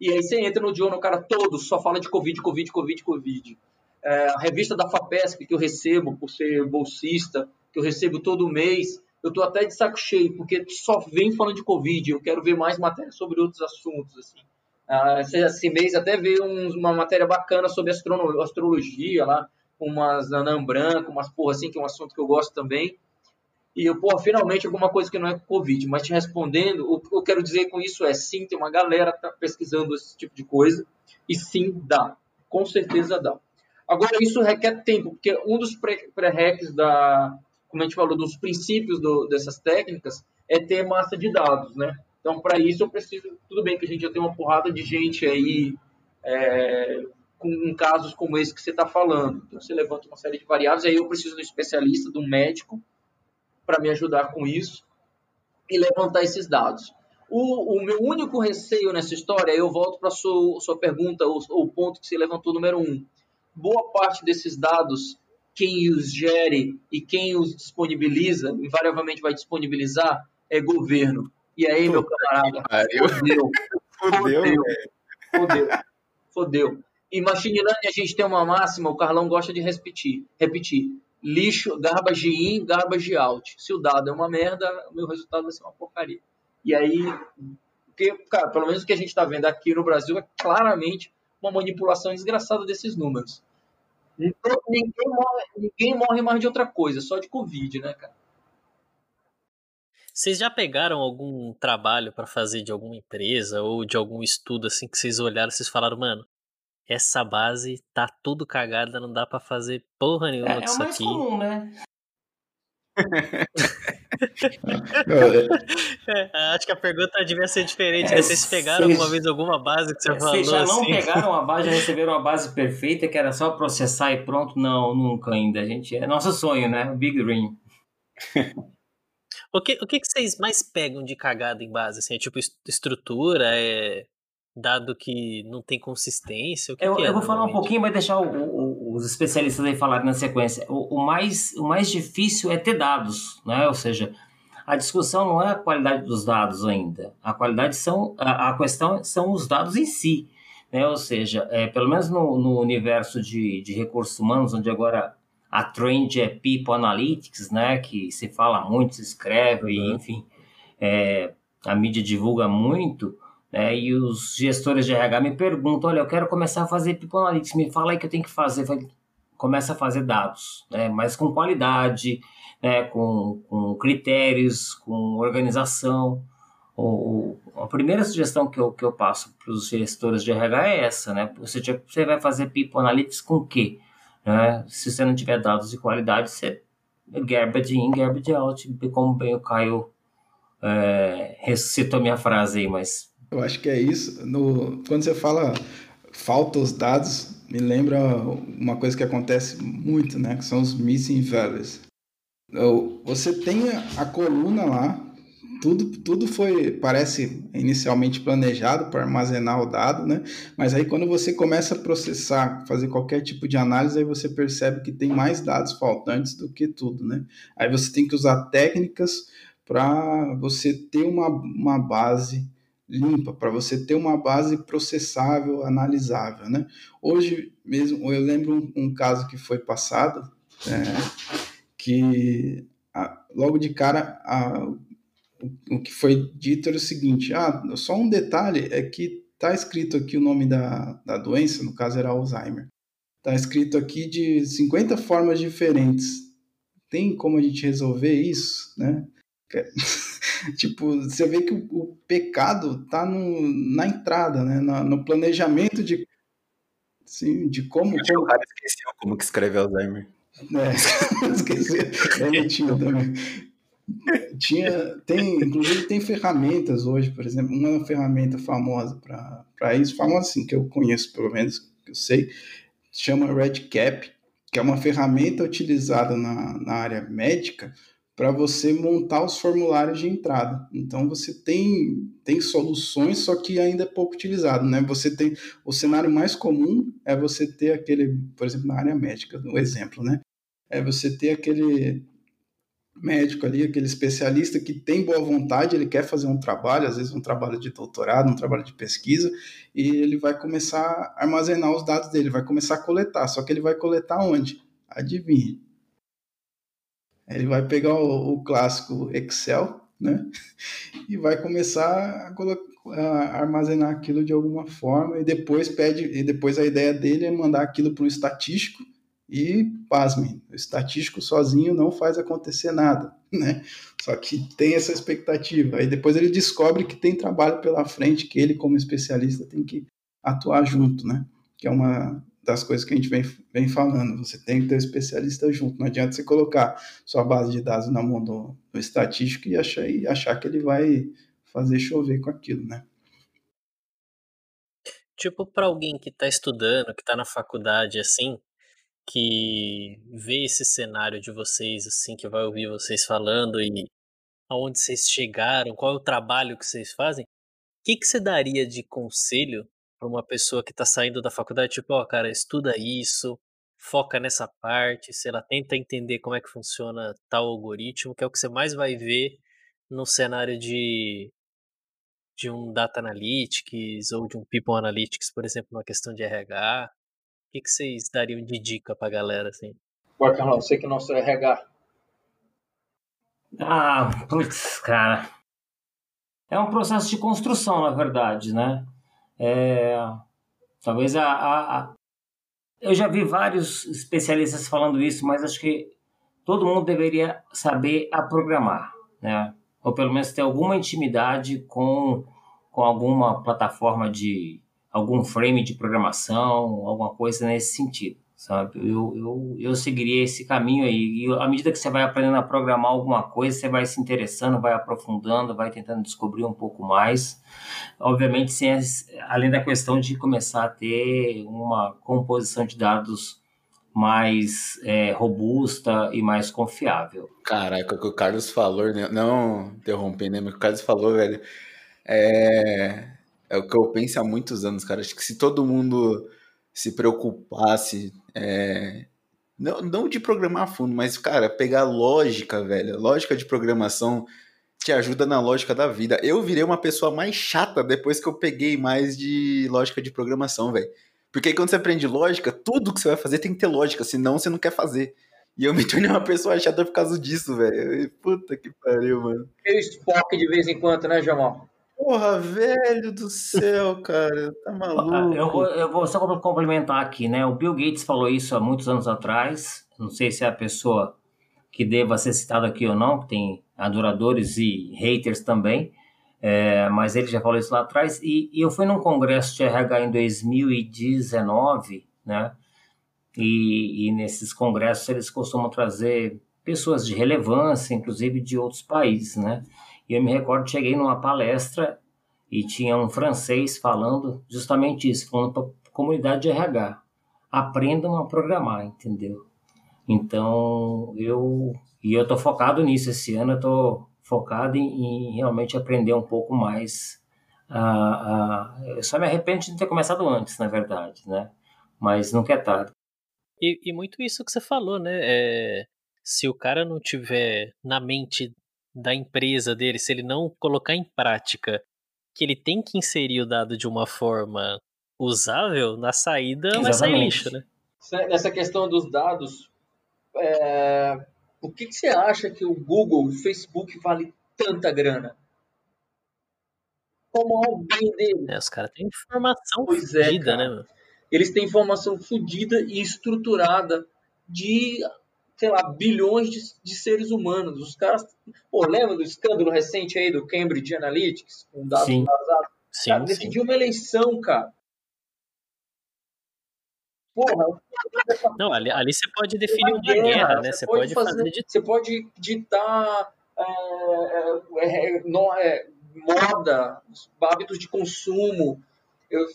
e aí você entra no journal, cara, todos só fala de Covid, Covid, Covid, Covid. É, a revista da FAPESP que eu recebo por ser bolsista, que eu recebo todo mês, eu tô até de saco cheio, porque só vem falando de Covid, eu quero ver mais matéria sobre outros assuntos, assim. Ah, esse mês até veio uma matéria bacana sobre astrologia lá, umas anã branco, umas porra assim, que é um assunto que eu gosto também. E eu, pô, finalmente alguma coisa que não é Covid. Mas te respondendo, o que eu quero dizer com isso é sim, tem uma galera tá pesquisando esse tipo de coisa. E sim, dá. Com certeza dá. Agora, isso requer tempo, porque um dos pré-requisitos da, como a gente falou, dos princípios do, dessas técnicas é ter massa de dados, né? Então, para isso, eu preciso. Tudo bem que a gente já tem uma porrada de gente aí é, com casos como esse que você está falando. Então, você levanta uma série de variáveis, aí eu preciso de um especialista, de um médico, para me ajudar com isso e levantar esses dados. O, o, meu único receio nessa história, eu volto para a sua, sua pergunta, o, o ponto que você levantou, número um. Boa parte desses dados, quem os gere e quem os disponibiliza, invariavelmente vai disponibilizar, é governo. E aí, meu camarada, fodeu. Fodeu, fodeu. Fodeu. Em machine learning a gente tem uma máxima, o Carlão gosta de repetir, repetir. Lixo, garbage in, garbage out. Se o dado é uma merda, o meu resultado vai ser uma porcaria. E aí, porque, cara, pelo menos o que a gente está vendo aqui no Brasil é claramente uma manipulação desgraçada desses números. Então, ninguém morre, ninguém morre mais de outra coisa, só de Covid, né, cara? Vocês já pegaram algum trabalho para fazer de alguma empresa ou de algum estudo assim que vocês olharam vocês falaram, mano, essa base tá tudo cagada, não dá para fazer porra nenhuma é, disso é o mais aqui. comum, né? é, acho que a pergunta devia ser diferente. É, né? Vocês pegaram vocês- alguma vez alguma base que você falou Vocês já não assim? pegaram a base, já receberam uma base perfeita que era só processar e pronto? Não, nunca ainda. A gente é nosso sonho, né? Big Dream. O que, o que, que vocês mais pegam de cagada em base? Assim, é tipo est- estrutura, é dado que não tem consistência? O que Eu, que é, eu vou falar um pouquinho, mas deixar o- o- os especialistas aí falarem na sequência. O, o mais, o mais difícil é ter dados, né? Ou seja, a discussão não é a qualidade dos dados ainda. A qualidade são a, a questão são os dados em si, né? Ou seja, é, pelo menos no, no universo de, de recursos humanos, onde agora a trend é People Analytics, né? Que se fala muito, se escreve, e, enfim, é, a mídia divulga muito né, e os gestores de RH me perguntam, olha, eu quero começar a fazer People Analytics, me fala aí que eu tenho que fazer. Falei, começa a fazer dados, né, mas com qualidade, né, com, com critérios, com organização. O, a primeira sugestão que eu, que eu passo para os gestores de RH é essa, né? Você, você vai fazer People Analytics com o quê? Né? Se você não tiver dados de qualidade, você garbage in, garbage out, como bem o Caio é, ressuscitou minha frase aí, mas Eu acho que é isso. No, quando você fala falta os dados, me lembra uma coisa que acontece muito, né? Que são os missing values. Você tem a, a coluna lá, tudo, tudo foi, parece inicialmente planejado para armazenar o dado, né? Mas aí quando você começa a processar, fazer qualquer tipo de análise, aí você percebe que tem mais dados faltantes do que tudo, né? Aí você tem que usar técnicas para você ter uma, uma base limpa, para você ter uma base processável, analisável, né? Hoje mesmo, eu lembro um, um caso que foi passado, é, que a- logo de cara a- o, o que foi dito era o seguinte, ah, só um detalhe é que tá escrito aqui o nome da, da doença, no caso era Alzheimer, tá escrito aqui de 50 formas diferentes, tem como a gente resolver isso, né? tipo, você vê que o, o pecado tá no, na entrada, né? Na- no planejamento de, sim, de como, que o como cara esqueceu como que escreve Alzheimer. é, esqueci, é mentira também. tinha, tem, inclusive tem ferramentas hoje, por exemplo, uma ferramenta famosa para isso, famosa assim, que eu conheço pelo menos, que eu sei, chama RedCap, que é uma ferramenta utilizada na, na área médica para você montar os formulários de entrada. Então você tem, tem soluções, só que ainda é pouco utilizado, né? Você tem o cenário mais comum é você ter aquele, por exemplo, na área médica, no exemplo, né? É você ter aquele médico ali, aquele especialista que tem boa vontade, ele quer fazer um trabalho, às vezes um trabalho de doutorado, um trabalho de pesquisa, e ele vai começar a armazenar os dados dele, vai começar a coletar, só que ele vai coletar onde? Adivinha? Ele vai pegar o, o clássico Excel, né? E vai começar a, a, armazenar aquilo de alguma forma e depois pede e depois a ideia dele é mandar aquilo para o estatístico e pasmem, o estatístico sozinho não faz acontecer nada, né? Só que tem essa expectativa. Aí depois ele descobre que tem trabalho pela frente que ele como especialista tem que atuar junto, né? Que é uma das coisas que a gente vem, vem falando. Você tem que ter um especialista junto. Não adianta você colocar sua base de dados na mão do, do estatístico e achar, e achar que ele vai fazer chover com aquilo, né? Tipo, para alguém que está estudando, que está na faculdade, assim, que vê esse cenário de vocês, assim, que vai ouvir vocês falando e aonde vocês chegaram, qual é o trabalho que vocês fazem, o que, que você daria de conselho para uma pessoa que está saindo da faculdade, tipo, ó, oh, cara, estuda isso, foca nessa parte, se ela tenta entender como é que funciona tal algoritmo, que é o que você mais vai ver no cenário de de um data analytics ou de um people analytics, por exemplo, numa questão de RH. O que, que vocês dariam de dica para a galera assim? Bora, Carlão, você que é nosso RH. Ah, putz, cara. É um processo de construção, na verdade, né? É, talvez a, a, a, Eu já vi vários especialistas falando isso, mas acho que todo mundo deveria saber a programar, né? Ou pelo menos ter alguma intimidade com, com alguma plataforma de. algum frame de programação, alguma coisa nesse sentido sabe? Eu, eu, eu seguiria esse caminho aí. E à medida que você vai aprendendo a programar alguma coisa, você vai se interessando, vai aprofundando, vai tentando descobrir um pouco mais. Obviamente, sem, além da questão de começar a ter uma composição de dados mais é, robusta e mais confiável. Caraca, o que o Carlos falou, né? não interrompendo, né? O que o Carlos falou, velho, é, é o que eu penso há muitos anos, cara. Acho que se todo mundo se preocupasse, é, não, não de programar a fundo, mas, cara, pegar lógica, velho, lógica de programação te ajuda na lógica da vida. Eu virei uma pessoa mais chata depois que eu peguei mais de lógica de programação, velho. Porque quando você aprende lógica, tudo que você vai fazer tem que ter lógica, senão você não quer fazer. E eu me tornei uma pessoa chata por causa disso, velho. Puta que pariu, mano. Aquele Spock de vez em quando, né, Jamal? Porra, velho do céu, cara, tá maluco. Eu vou, eu vou só complementar aqui, né? O Bill Gates falou isso há muitos anos atrás. Não sei se é a pessoa que deva ser citada aqui ou não, que tem adoradores e haters também, é, mas ele já falou isso lá atrás. E, e, eu fui num congresso de RH em 2019, né? E, e nesses congressos eles costumam trazer pessoas de relevância, inclusive de outros países, né? E eu me recordo, cheguei numa palestra e tinha um francês falando justamente isso, falando para a comunidade de RH, aprendam a programar, entendeu? Então, eu e eu tô focado nisso esse ano, eu tô focado em, em realmente aprender um pouco mais. Uh, uh, eu só me arrependo de não ter começado antes, na verdade, né? Mas nunca é tarde. E, e muito isso que você falou, né? É, se o cara não tiver na mente da empresa dele, se ele não colocar em prática que ele tem que inserir o dado de uma forma usável, na saída Exatamente. vai sair lixo, né? Nessa questão dos dados, é... o que, que, você acha que o Google, o Facebook vale tanta grana? Como o bem dele? É, os caras têm informação pois fodida, é, né, mano? Eles têm informação fodida e estruturada de sei lá, bilhões de, de, seres humanos. Os caras. Pô, lembra do escândalo recente aí do Cambridge Analytics, com dados sim. vazados? Sim, cara, decidiu uma eleição, cara. Porra, não, ali, ali você pode definir uma, guerra, guerra, né? Você, pode, fazer, fazer de... Você pode ditar é, é, no- é, moda, hábitos de consumo. Eu,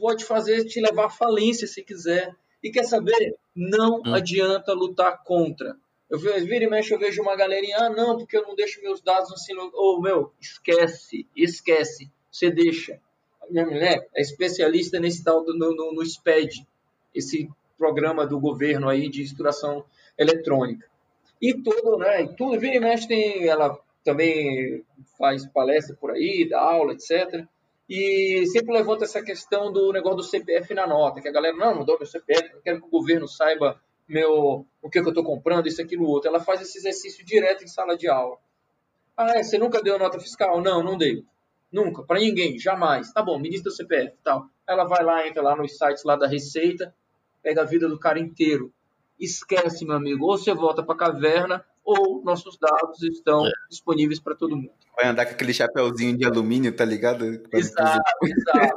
pode fazer te levar à falência se quiser. E quer saber? Não Hum. adianta lutar contra. Eu vira e mexe, eu vejo uma galerinha, ah, não, porque eu não deixo meus dados assim. no- Ô, meu, esquece, esquece. Você deixa. A minha mulher é especialista nesse tal do, no, no, no SPED, esse programa do governo aí de instruração eletrônica. E tudo, né? E tudo, vira e mexe, tem, ela também faz palestra por aí, dá aula, etc. E sempre levanta essa questão do negócio do CPF na nota, que a galera, não, não dou meu CPF, não quero que o governo saiba meu, o que, que eu estou comprando, isso, aquilo, outro. Ela faz esse exercício direto em sala de aula. Ah, é, você nunca deu nota fiscal? Não, não dei. Nunca, para ninguém, jamais. Tá bom, me diz teu CPF tal. Ela vai lá, entra lá nos sites lá da Receita, pega a vida do cara inteiro. Esquece, meu amigo, ou você volta para caverna, ou nossos dados estão disponíveis para todo mundo. Vai andar com aquele chapeuzinho de alumínio, tá ligado? Exato, exato.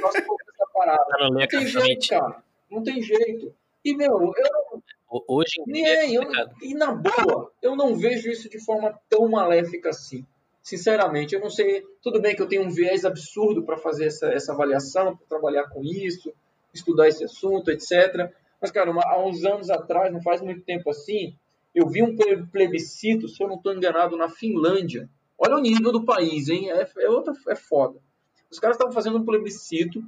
Nossa, essa parada. Não Não tem jeito, cara. Não tem jeito. E, meu, eu Ho- Hoje em dia nem é eu, e na boa, eu não vejo isso de forma tão maléfica assim. Sinceramente, eu não sei. Tudo bem que eu tenho um viés absurdo para fazer essa, essa avaliação, para trabalhar com isso, estudar esse assunto, etc. Mas, cara, uma- há uns anos atrás, não faz muito tempo assim, eu vi um ple- plebiscito, se eu não estou enganado, na Finlândia. Olha o nível do país, hein? É, é, outra, é foda. Os caras estavam fazendo um plebiscito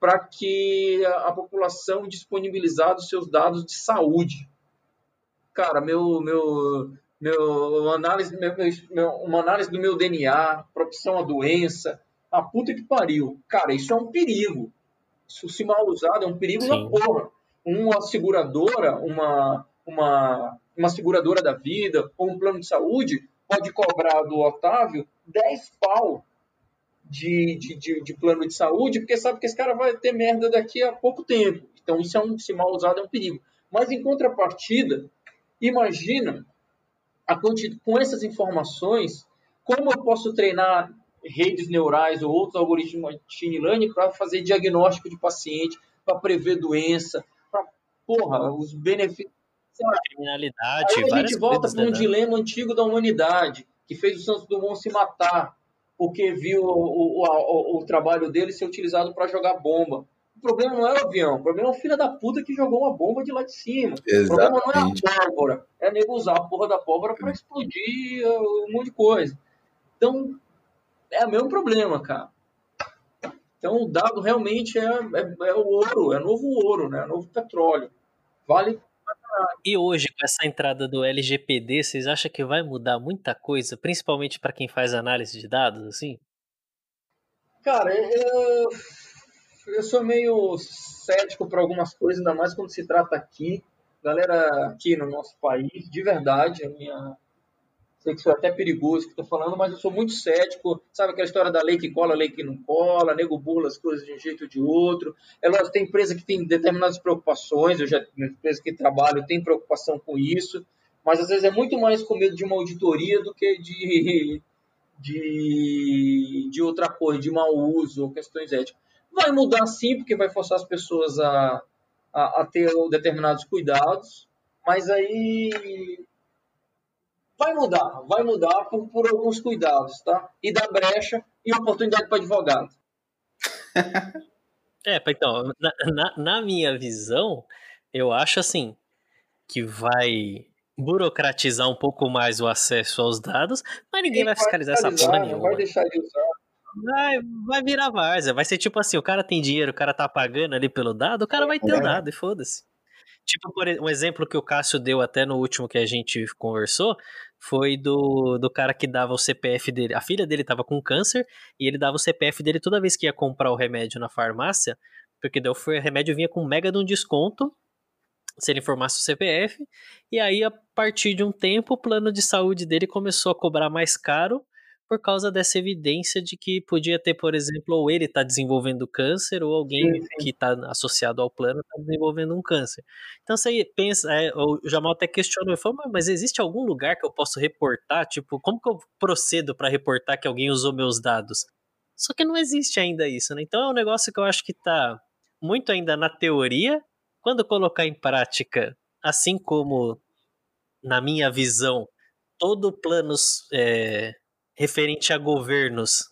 para que a, a população disponibilizasse os seus dados de saúde. Cara, meu, meu, meu análise, meu, meu- uma análise do meu DNA, propensão à doença, a puta que pariu. Cara, isso é um perigo. Isso se mal usado é um perigo Sim. da porra. Uma seguradora, uma, uma, uma seguradora da vida ou um plano de saúde pode cobrar do Otávio 10 pau de, de, de, de plano de saúde, porque sabe que esse cara vai ter merda daqui a pouco tempo. Então, isso é um, se mal usado é um perigo. Mas, em contrapartida, imagina a com essas informações, como eu posso treinar redes neurais ou outros algoritmos de machine learning para fazer diagnóstico de paciente, para prever doença, para, porra, os benefícios. Lá, Criminalidade, Aí a gente volta para um né? dilema antigo da humanidade, que fez o Santos Dumont se matar, porque viu o, o, o, o trabalho dele ser utilizado para jogar bomba. O problema não é o avião, o problema é o filho da puta que jogou uma bomba de lá de cima. O problema não é Exatamente. a pólvora, é nego usar a porra da pólvora para explodir uh, um monte de coisa. Então, é o mesmo problema, cara. Então, o dado realmente é, é, é o ouro, é novo ouro, né? É novo petróleo. Vale E hoje, com essa entrada do LGPD, vocês acham que vai mudar muita coisa, principalmente para quem faz análise de dados, assim? Cara, eu, eu sou meio cético para algumas coisas, ainda mais quando se trata aqui. Galera aqui no nosso país, de verdade, a minha. Sei que isso é até perigoso que estou falando, mas eu sou muito cético. Sabe aquela história da lei que cola, lei que não cola, nego burla as coisas de um jeito ou de outro. É lógico, tem empresa que tem determinadas preocupações, eu já empresa que trabalho tem preocupação com isso, mas às vezes é muito mais com medo de uma auditoria do que de, de, de outra coisa, de mau uso ou questões éticas. Vai mudar sim, porque vai forçar as pessoas a, a, a ter determinados cuidados, mas aí vai mudar, vai mudar por, por alguns cuidados, tá? E dá brecha e oportunidade para advogado. É, então, na, na, na minha visão, eu acho assim, que vai burocratizar um pouco mais o acesso aos dados, mas ninguém vai fiscalizar essa porra nenhuma. vai deixar de usar. Vai, vai virar várzea. Vai ser tipo assim, o cara tem dinheiro, o cara tá pagando ali pelo dado, o cara vai ter o É. dado e foda-se. Tipo, por um exemplo que o Cássio deu até no último que a gente conversou, foi do, do cara que dava o CPF dele. A filha dele tava com câncer e ele dava o CPF dele toda vez que ia comprar o remédio na farmácia, porque daí o remédio vinha com mega de um desconto se ele informasse o CPF, e aí a partir de um tempo o plano de saúde dele começou a cobrar mais caro por causa dessa evidência de que podia ter, por exemplo, ou ele está desenvolvendo câncer, ou alguém Sim, sim. que está associado ao plano está desenvolvendo um câncer. Então você pensa, é, o Jamal até questionou, ele falou, "Mas- existe algum lugar que eu posso reportar? Tipo, como que eu procedo para reportar que alguém usou meus dados? Só que não existe ainda isso, né? Então é um negócio que eu acho que está muito ainda na teoria, quando colocar em prática, assim como na minha visão todo planos é, referente a governos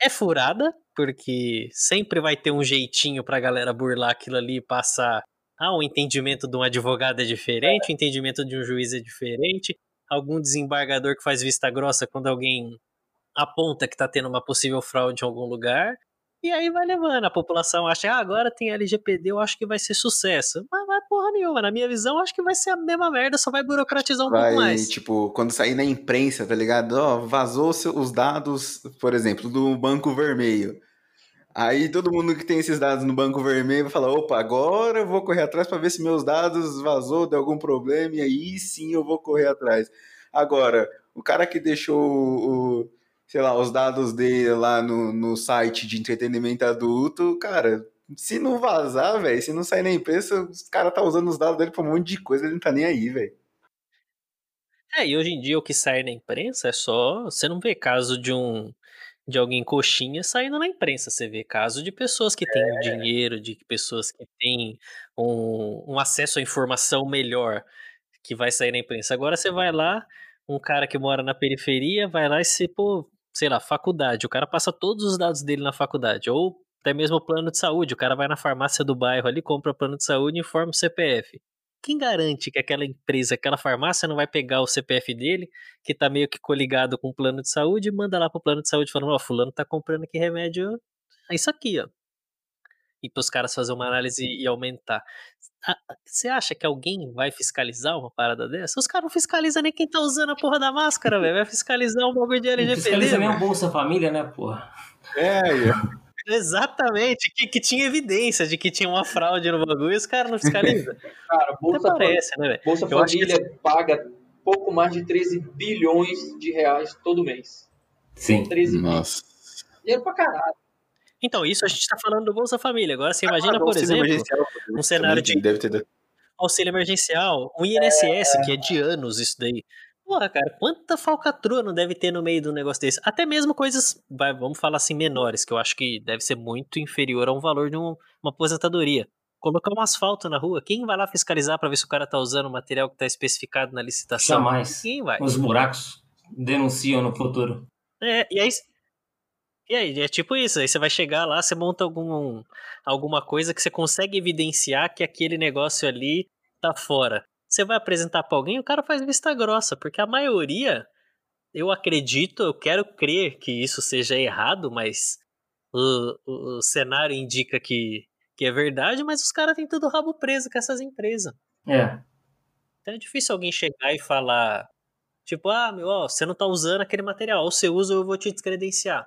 é furada, porque sempre vai ter um jeitinho pra galera burlar aquilo ali e passar. Ah, o entendimento de um advogado é diferente, o entendimento de um juiz é diferente, algum desembargador que faz vista grossa quando alguém aponta que tá tendo uma possível fraude em algum lugar. E aí vai levando, a população acha, ah, agora tem LGPD, eu acho que vai ser sucesso. Mas vai porra nenhuma, na minha visão, acho que vai ser a mesma merda, só vai burocratizar um Vai, pouco mais. tipo, quando sair na imprensa, tá ligado? Ó, vazou seu- os dados, por exemplo, do Banco Vermelho. Aí todo mundo que tem esses dados no Banco Vermelho vai falar, opa, agora eu vou correr atrás para ver se meus dados vazou, deu algum problema, e aí sim eu vou correr atrás. Agora, o cara que deixou o, sei lá, os dados dele lá no, no site de entretenimento adulto, cara, se não vazar, velho, se não sair na imprensa, os cara tá usando os dados dele pra um monte de coisa, ele não tá nem aí, velho. É, e hoje em dia o que sai na imprensa é só. Você não vê caso de um. De alguém coxinha saindo na imprensa. Você vê caso de pessoas que têm É. dinheiro, de pessoas que têm um, um acesso à informação melhor que vai sair na imprensa. Agora você vai lá, um cara que mora na periferia, vai lá e se, pô, sei lá, faculdade. O cara passa todos os dados dele na faculdade. Ou até mesmo o plano de saúde. O cara vai na farmácia do bairro ali, compra o plano de saúde e informa o CPF. Quem garante que aquela empresa, aquela farmácia não vai pegar o CPF dele, que tá meio que coligado com o plano de saúde, e manda lá pro plano de saúde falando, ó, fulano tá comprando aqui remédio, é isso aqui, ó. E pros caras fazer uma análise e aumentar. Ah, Você acha que alguém vai fiscalizar uma parada dessa? Os caras não fiscalizam nem quem tá usando a porra da máscara, velho. Vai fiscalizar um bagulho de LGPD. fiscaliza nem o. Bolsa Família, né, porra? É, Exatamente, que, que tinha evidência de que tinha uma fraude no bagulho e os caras não fiscalizam. Cara, Bolsa, parece, né, velho? Bolsa Eu acho que Família paga pouco mais de 13 bilhões de reais todo mês. Sim. 13 bilhões. Nossa. Dinheiro pra caralho. Então, isso a gente tá falando do Bolsa Família. Agora você imagina, Ah, por exemplo, um cenário de Deve ter... auxílio emergencial, um INSS, que é de anos isso daí. Porra, cara, quanta falcatrua não deve ter no meio de um negócio desse? Até mesmo coisas, vai, vamos falar assim, menores, que eu acho que deve ser muito inferior a um valor de um- uma aposentadoria. Colocar um asfalto na rua, quem vai lá fiscalizar pra ver se o cara tá usando o material que tá especificado na licitação? Jamais. Quem vai? Os buracos denunciam no futuro. É, e aí. E aí, é tipo isso, aí você vai chegar lá, você monta algum, alguma coisa que você consegue evidenciar que aquele negócio ali tá fora. Você vai apresentar pra alguém, o cara faz vista grossa, porque a maioria, eu acredito, eu quero crer que isso seja errado, mas o, o, o cenário indica que, que é verdade, mas os caras têm tudo rabo preso com essas empresas. É. Então é difícil alguém chegar e falar, tipo, ah, meu, ó, você não tá usando aquele material, ou você usa ou eu vou te descredenciar.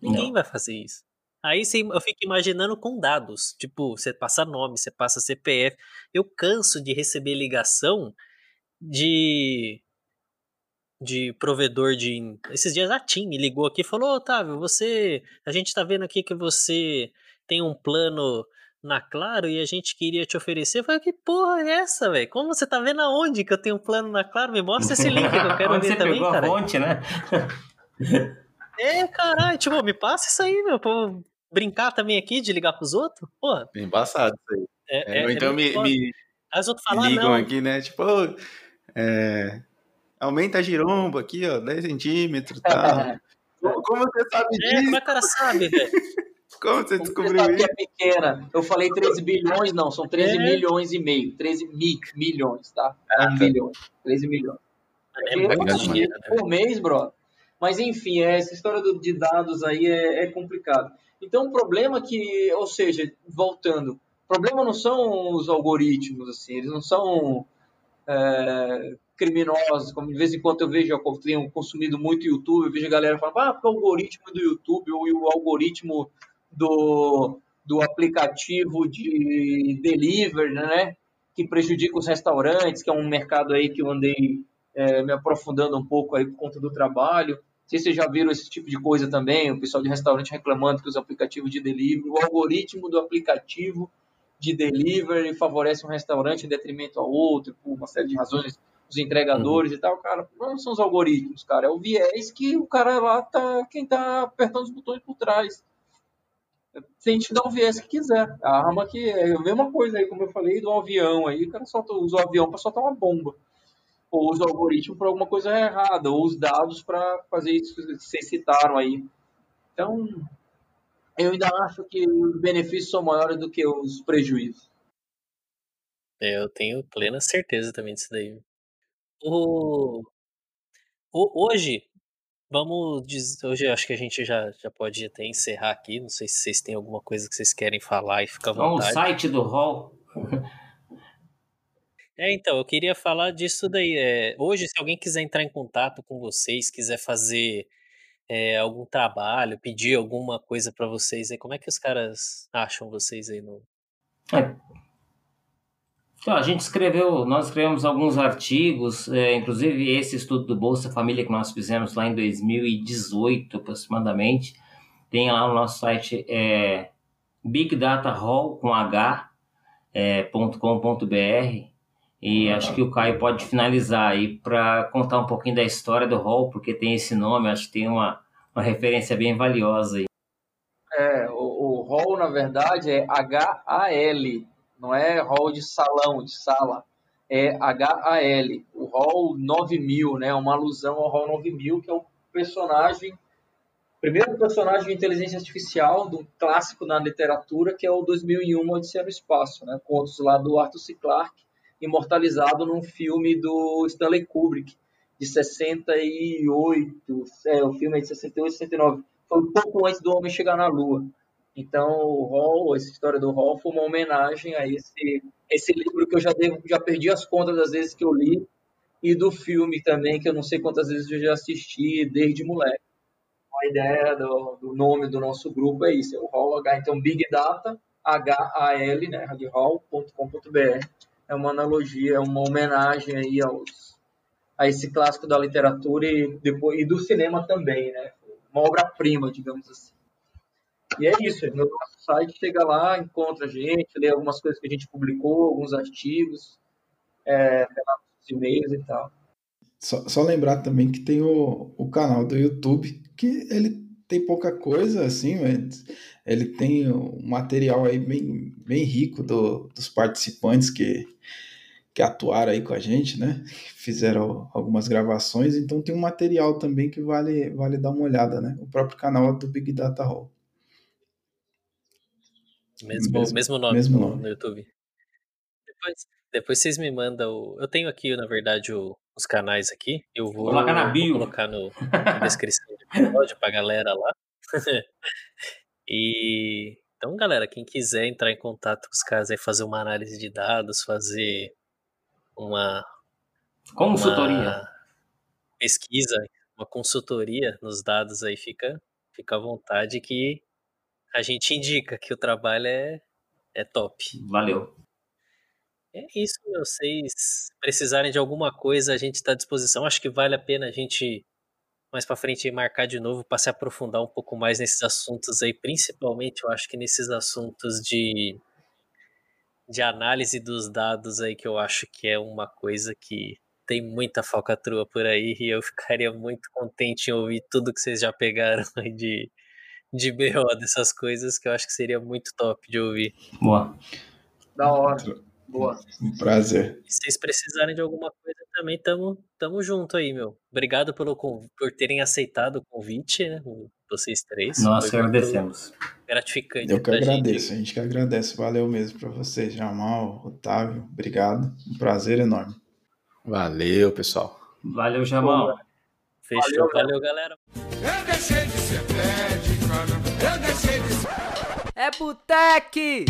Ninguém Não. vai fazer isso. Aí você- eu fico imaginando com dados, tipo, você passa nome, você passa CPF. Eu canso de receber ligação de de provedor de esses dias a TIM me ligou aqui e falou: "Ô, Otávio, você, a gente tá vendo aqui que você tem um plano na Claro e a gente queria te oferecer". Eu falei: "Que porra é essa, velho? Como você tá vendo aonde que eu tenho um plano na Claro? Me mostra esse link que eu quero ver você também, pegou cara". a fonte, né? É, caralho, tipo, me passa isso aí, meu, pra eu brincar também aqui de ligar pros outros. Bem embaçado isso aí. é, É, ou é- então é muito me, me Aí os outros falam, ah, ligam não, aqui, né? Tipo, é, aumenta a giromba aqui, ó, 10 centímetros e tal. Como como você sabe é, disso? como é que o cara sabe, velho? Como você Você descobriu sabe que isso? é pequena. Eu falei 13 bilhões, não, são 13 É. milhões e meio. 13 mi, milhões, tá? Ah, tá. milhões. 13 milhões. É É muito dinheiro, né? por mês, bro. Mas enfim, é, essa história de dados aí é, é complicado. Então o problema que, ou seja, voltando, o problema não são os algoritmos, assim, eles não são é, criminosos, como de vez em quando eu vejo, eu tenho consumido muito YouTube, eu vejo a galera falando, ah, porque o algoritmo do YouTube ou o algoritmo do, do aplicativo de delivery, né, que prejudica os restaurantes, que é um mercado aí que eu andei é, me aprofundando um pouco aí por conta do trabalho. Não sei se vocês já viram esse tipo de coisa também, o pessoal de restaurante reclamando que os aplicativos de delivery, o algoritmo do aplicativo de delivery favorece um restaurante em detrimento ao outro, por uma série de razões, os entregadores e tal, cara, não são os algoritmos, cara, é o viés que o cara lá tá, quem tá apertando os botões por trás. Se a gente dá o viés que quiser. A arma que é a mesma coisa aí, como eu falei, do avião aí, o cara solta, usa o avião para soltar uma bomba. Ou usa o algoritmo para alguma coisa errada, ou os dados para fazer isso que vocês citaram aí. Então, eu ainda acho que os benefícios são maiores do que os prejuízos. É, eu tenho plena certeza também disso daí. O... o- hoje, vamos dizer, hoje eu acho que a gente já, já pode até encerrar aqui. Não sei se vocês têm alguma coisa que vocês querem falar e fica à Então, o vontade. site do Hall. É, então, eu queria falar disso daí. É, hoje, se alguém quiser entrar em contato com vocês, quiser fazer é, algum trabalho, pedir alguma coisa pra vocês aí, como é que os caras acham vocês aí no. Então, a gente escreveu, nós escrevemos alguns artigos, é, inclusive esse estudo do Bolsa Família que nós fizemos lá em 2018 aproximadamente, tem lá no nosso site é, bigdatahall com é, e acho que o Caio pode finalizar aí para contar um pouquinho da história do Hall, porque tem esse nome, acho que tem uma, uma referência bem valiosa aí. É, o, o hall, na verdade, é H-A-L, não é hall de salão, de sala, é H-A-L. O hall 9000, né, uma alusão ao hall 9000, que é o personagem, primeiro personagem de inteligência artificial do clássico na literatura, que é o 2001 Odisseia no Espaço, né, contos lá do Arthur C. Clarke, imortalizado num filme do Stanley Kubrick, de 68, é, o filme é de 68, 69, foi um pouco antes do Homem chegar na Lua. Então, o Hall, essa história do Hall foi uma homenagem a esse, esse livro que eu já, devo, já perdi as contas das vezes que eu li, e do filme também, que eu não sei quantas vezes eu já assisti desde moleque. A ideia do, do nome do nosso grupo é isso, é o Hall H. Então, Big Data, H-A-L, né, hall.com.br. É uma analogia, é uma homenagem aí aos, a esse clássico da literatura e, depois, e do cinema também, né? Uma obra-prima, digamos assim. E é isso, no nosso site chega lá, encontra a gente, lê algumas coisas que a gente publicou, alguns artigos, é, e-mails e tal. Só, só lembrar também que tem o, o canal do YouTube, que ele tem pouca coisa, assim, mas ele tem um material aí bem, bem rico do, dos participantes que, que atuaram aí com a gente, né? Fizeram algumas gravações, então tem um material também que vale, vale dar uma olhada, né? O próprio canal do Big Data Hall. Mesmo, Mesmo- mesmo nome, mesmo no, nome. no YouTube. Depois, depois vocês me mandam. o- Eu tenho aqui, na verdade, o- os canais aqui. Eu vou, Coloca na vou bio. colocar no, na descrição do episódio pra galera lá. e então, galera, quem quiser entrar em contato com os caras aí, fazer uma análise de dados, fazer uma, Consultoria. uma pesquisa, uma consultoria nos dados aí, fica, fica à vontade que a gente indica que o trabalho é, é top. Valeu. É isso, meu. Vocês precisarem de alguma coisa, a gente está à disposição. Acho que vale a pena a gente mais para frente marcar de novo para se aprofundar um pouco mais nesses assuntos aí, principalmente eu acho que nesses assuntos de de análise dos dados aí que eu acho que é uma coisa que tem muita falcatrua por aí e eu ficaria muito contente em ouvir tudo que vocês já pegaram aí de de BO dessas coisas que eu acho que seria muito top de ouvir. Boa. Da hora. Boa. Um prazer. Se vocês precisarem de alguma coisa também, tamo, tamo junto aí, meu. Obrigado pelo, por terem aceitado o convite, né? Vocês três. Nós Foi agradecemos. Gratificante Eu que pra gente. agradeço, a gente que agradece. Valeu mesmo para vocês, Jamal, Otávio. Obrigado. Um prazer enorme. Valeu, pessoal. Valeu, Jamal. Fechou. Valeu, Valeu, galera. Eu deixei de ser médico, eu deixei de ser É Botec!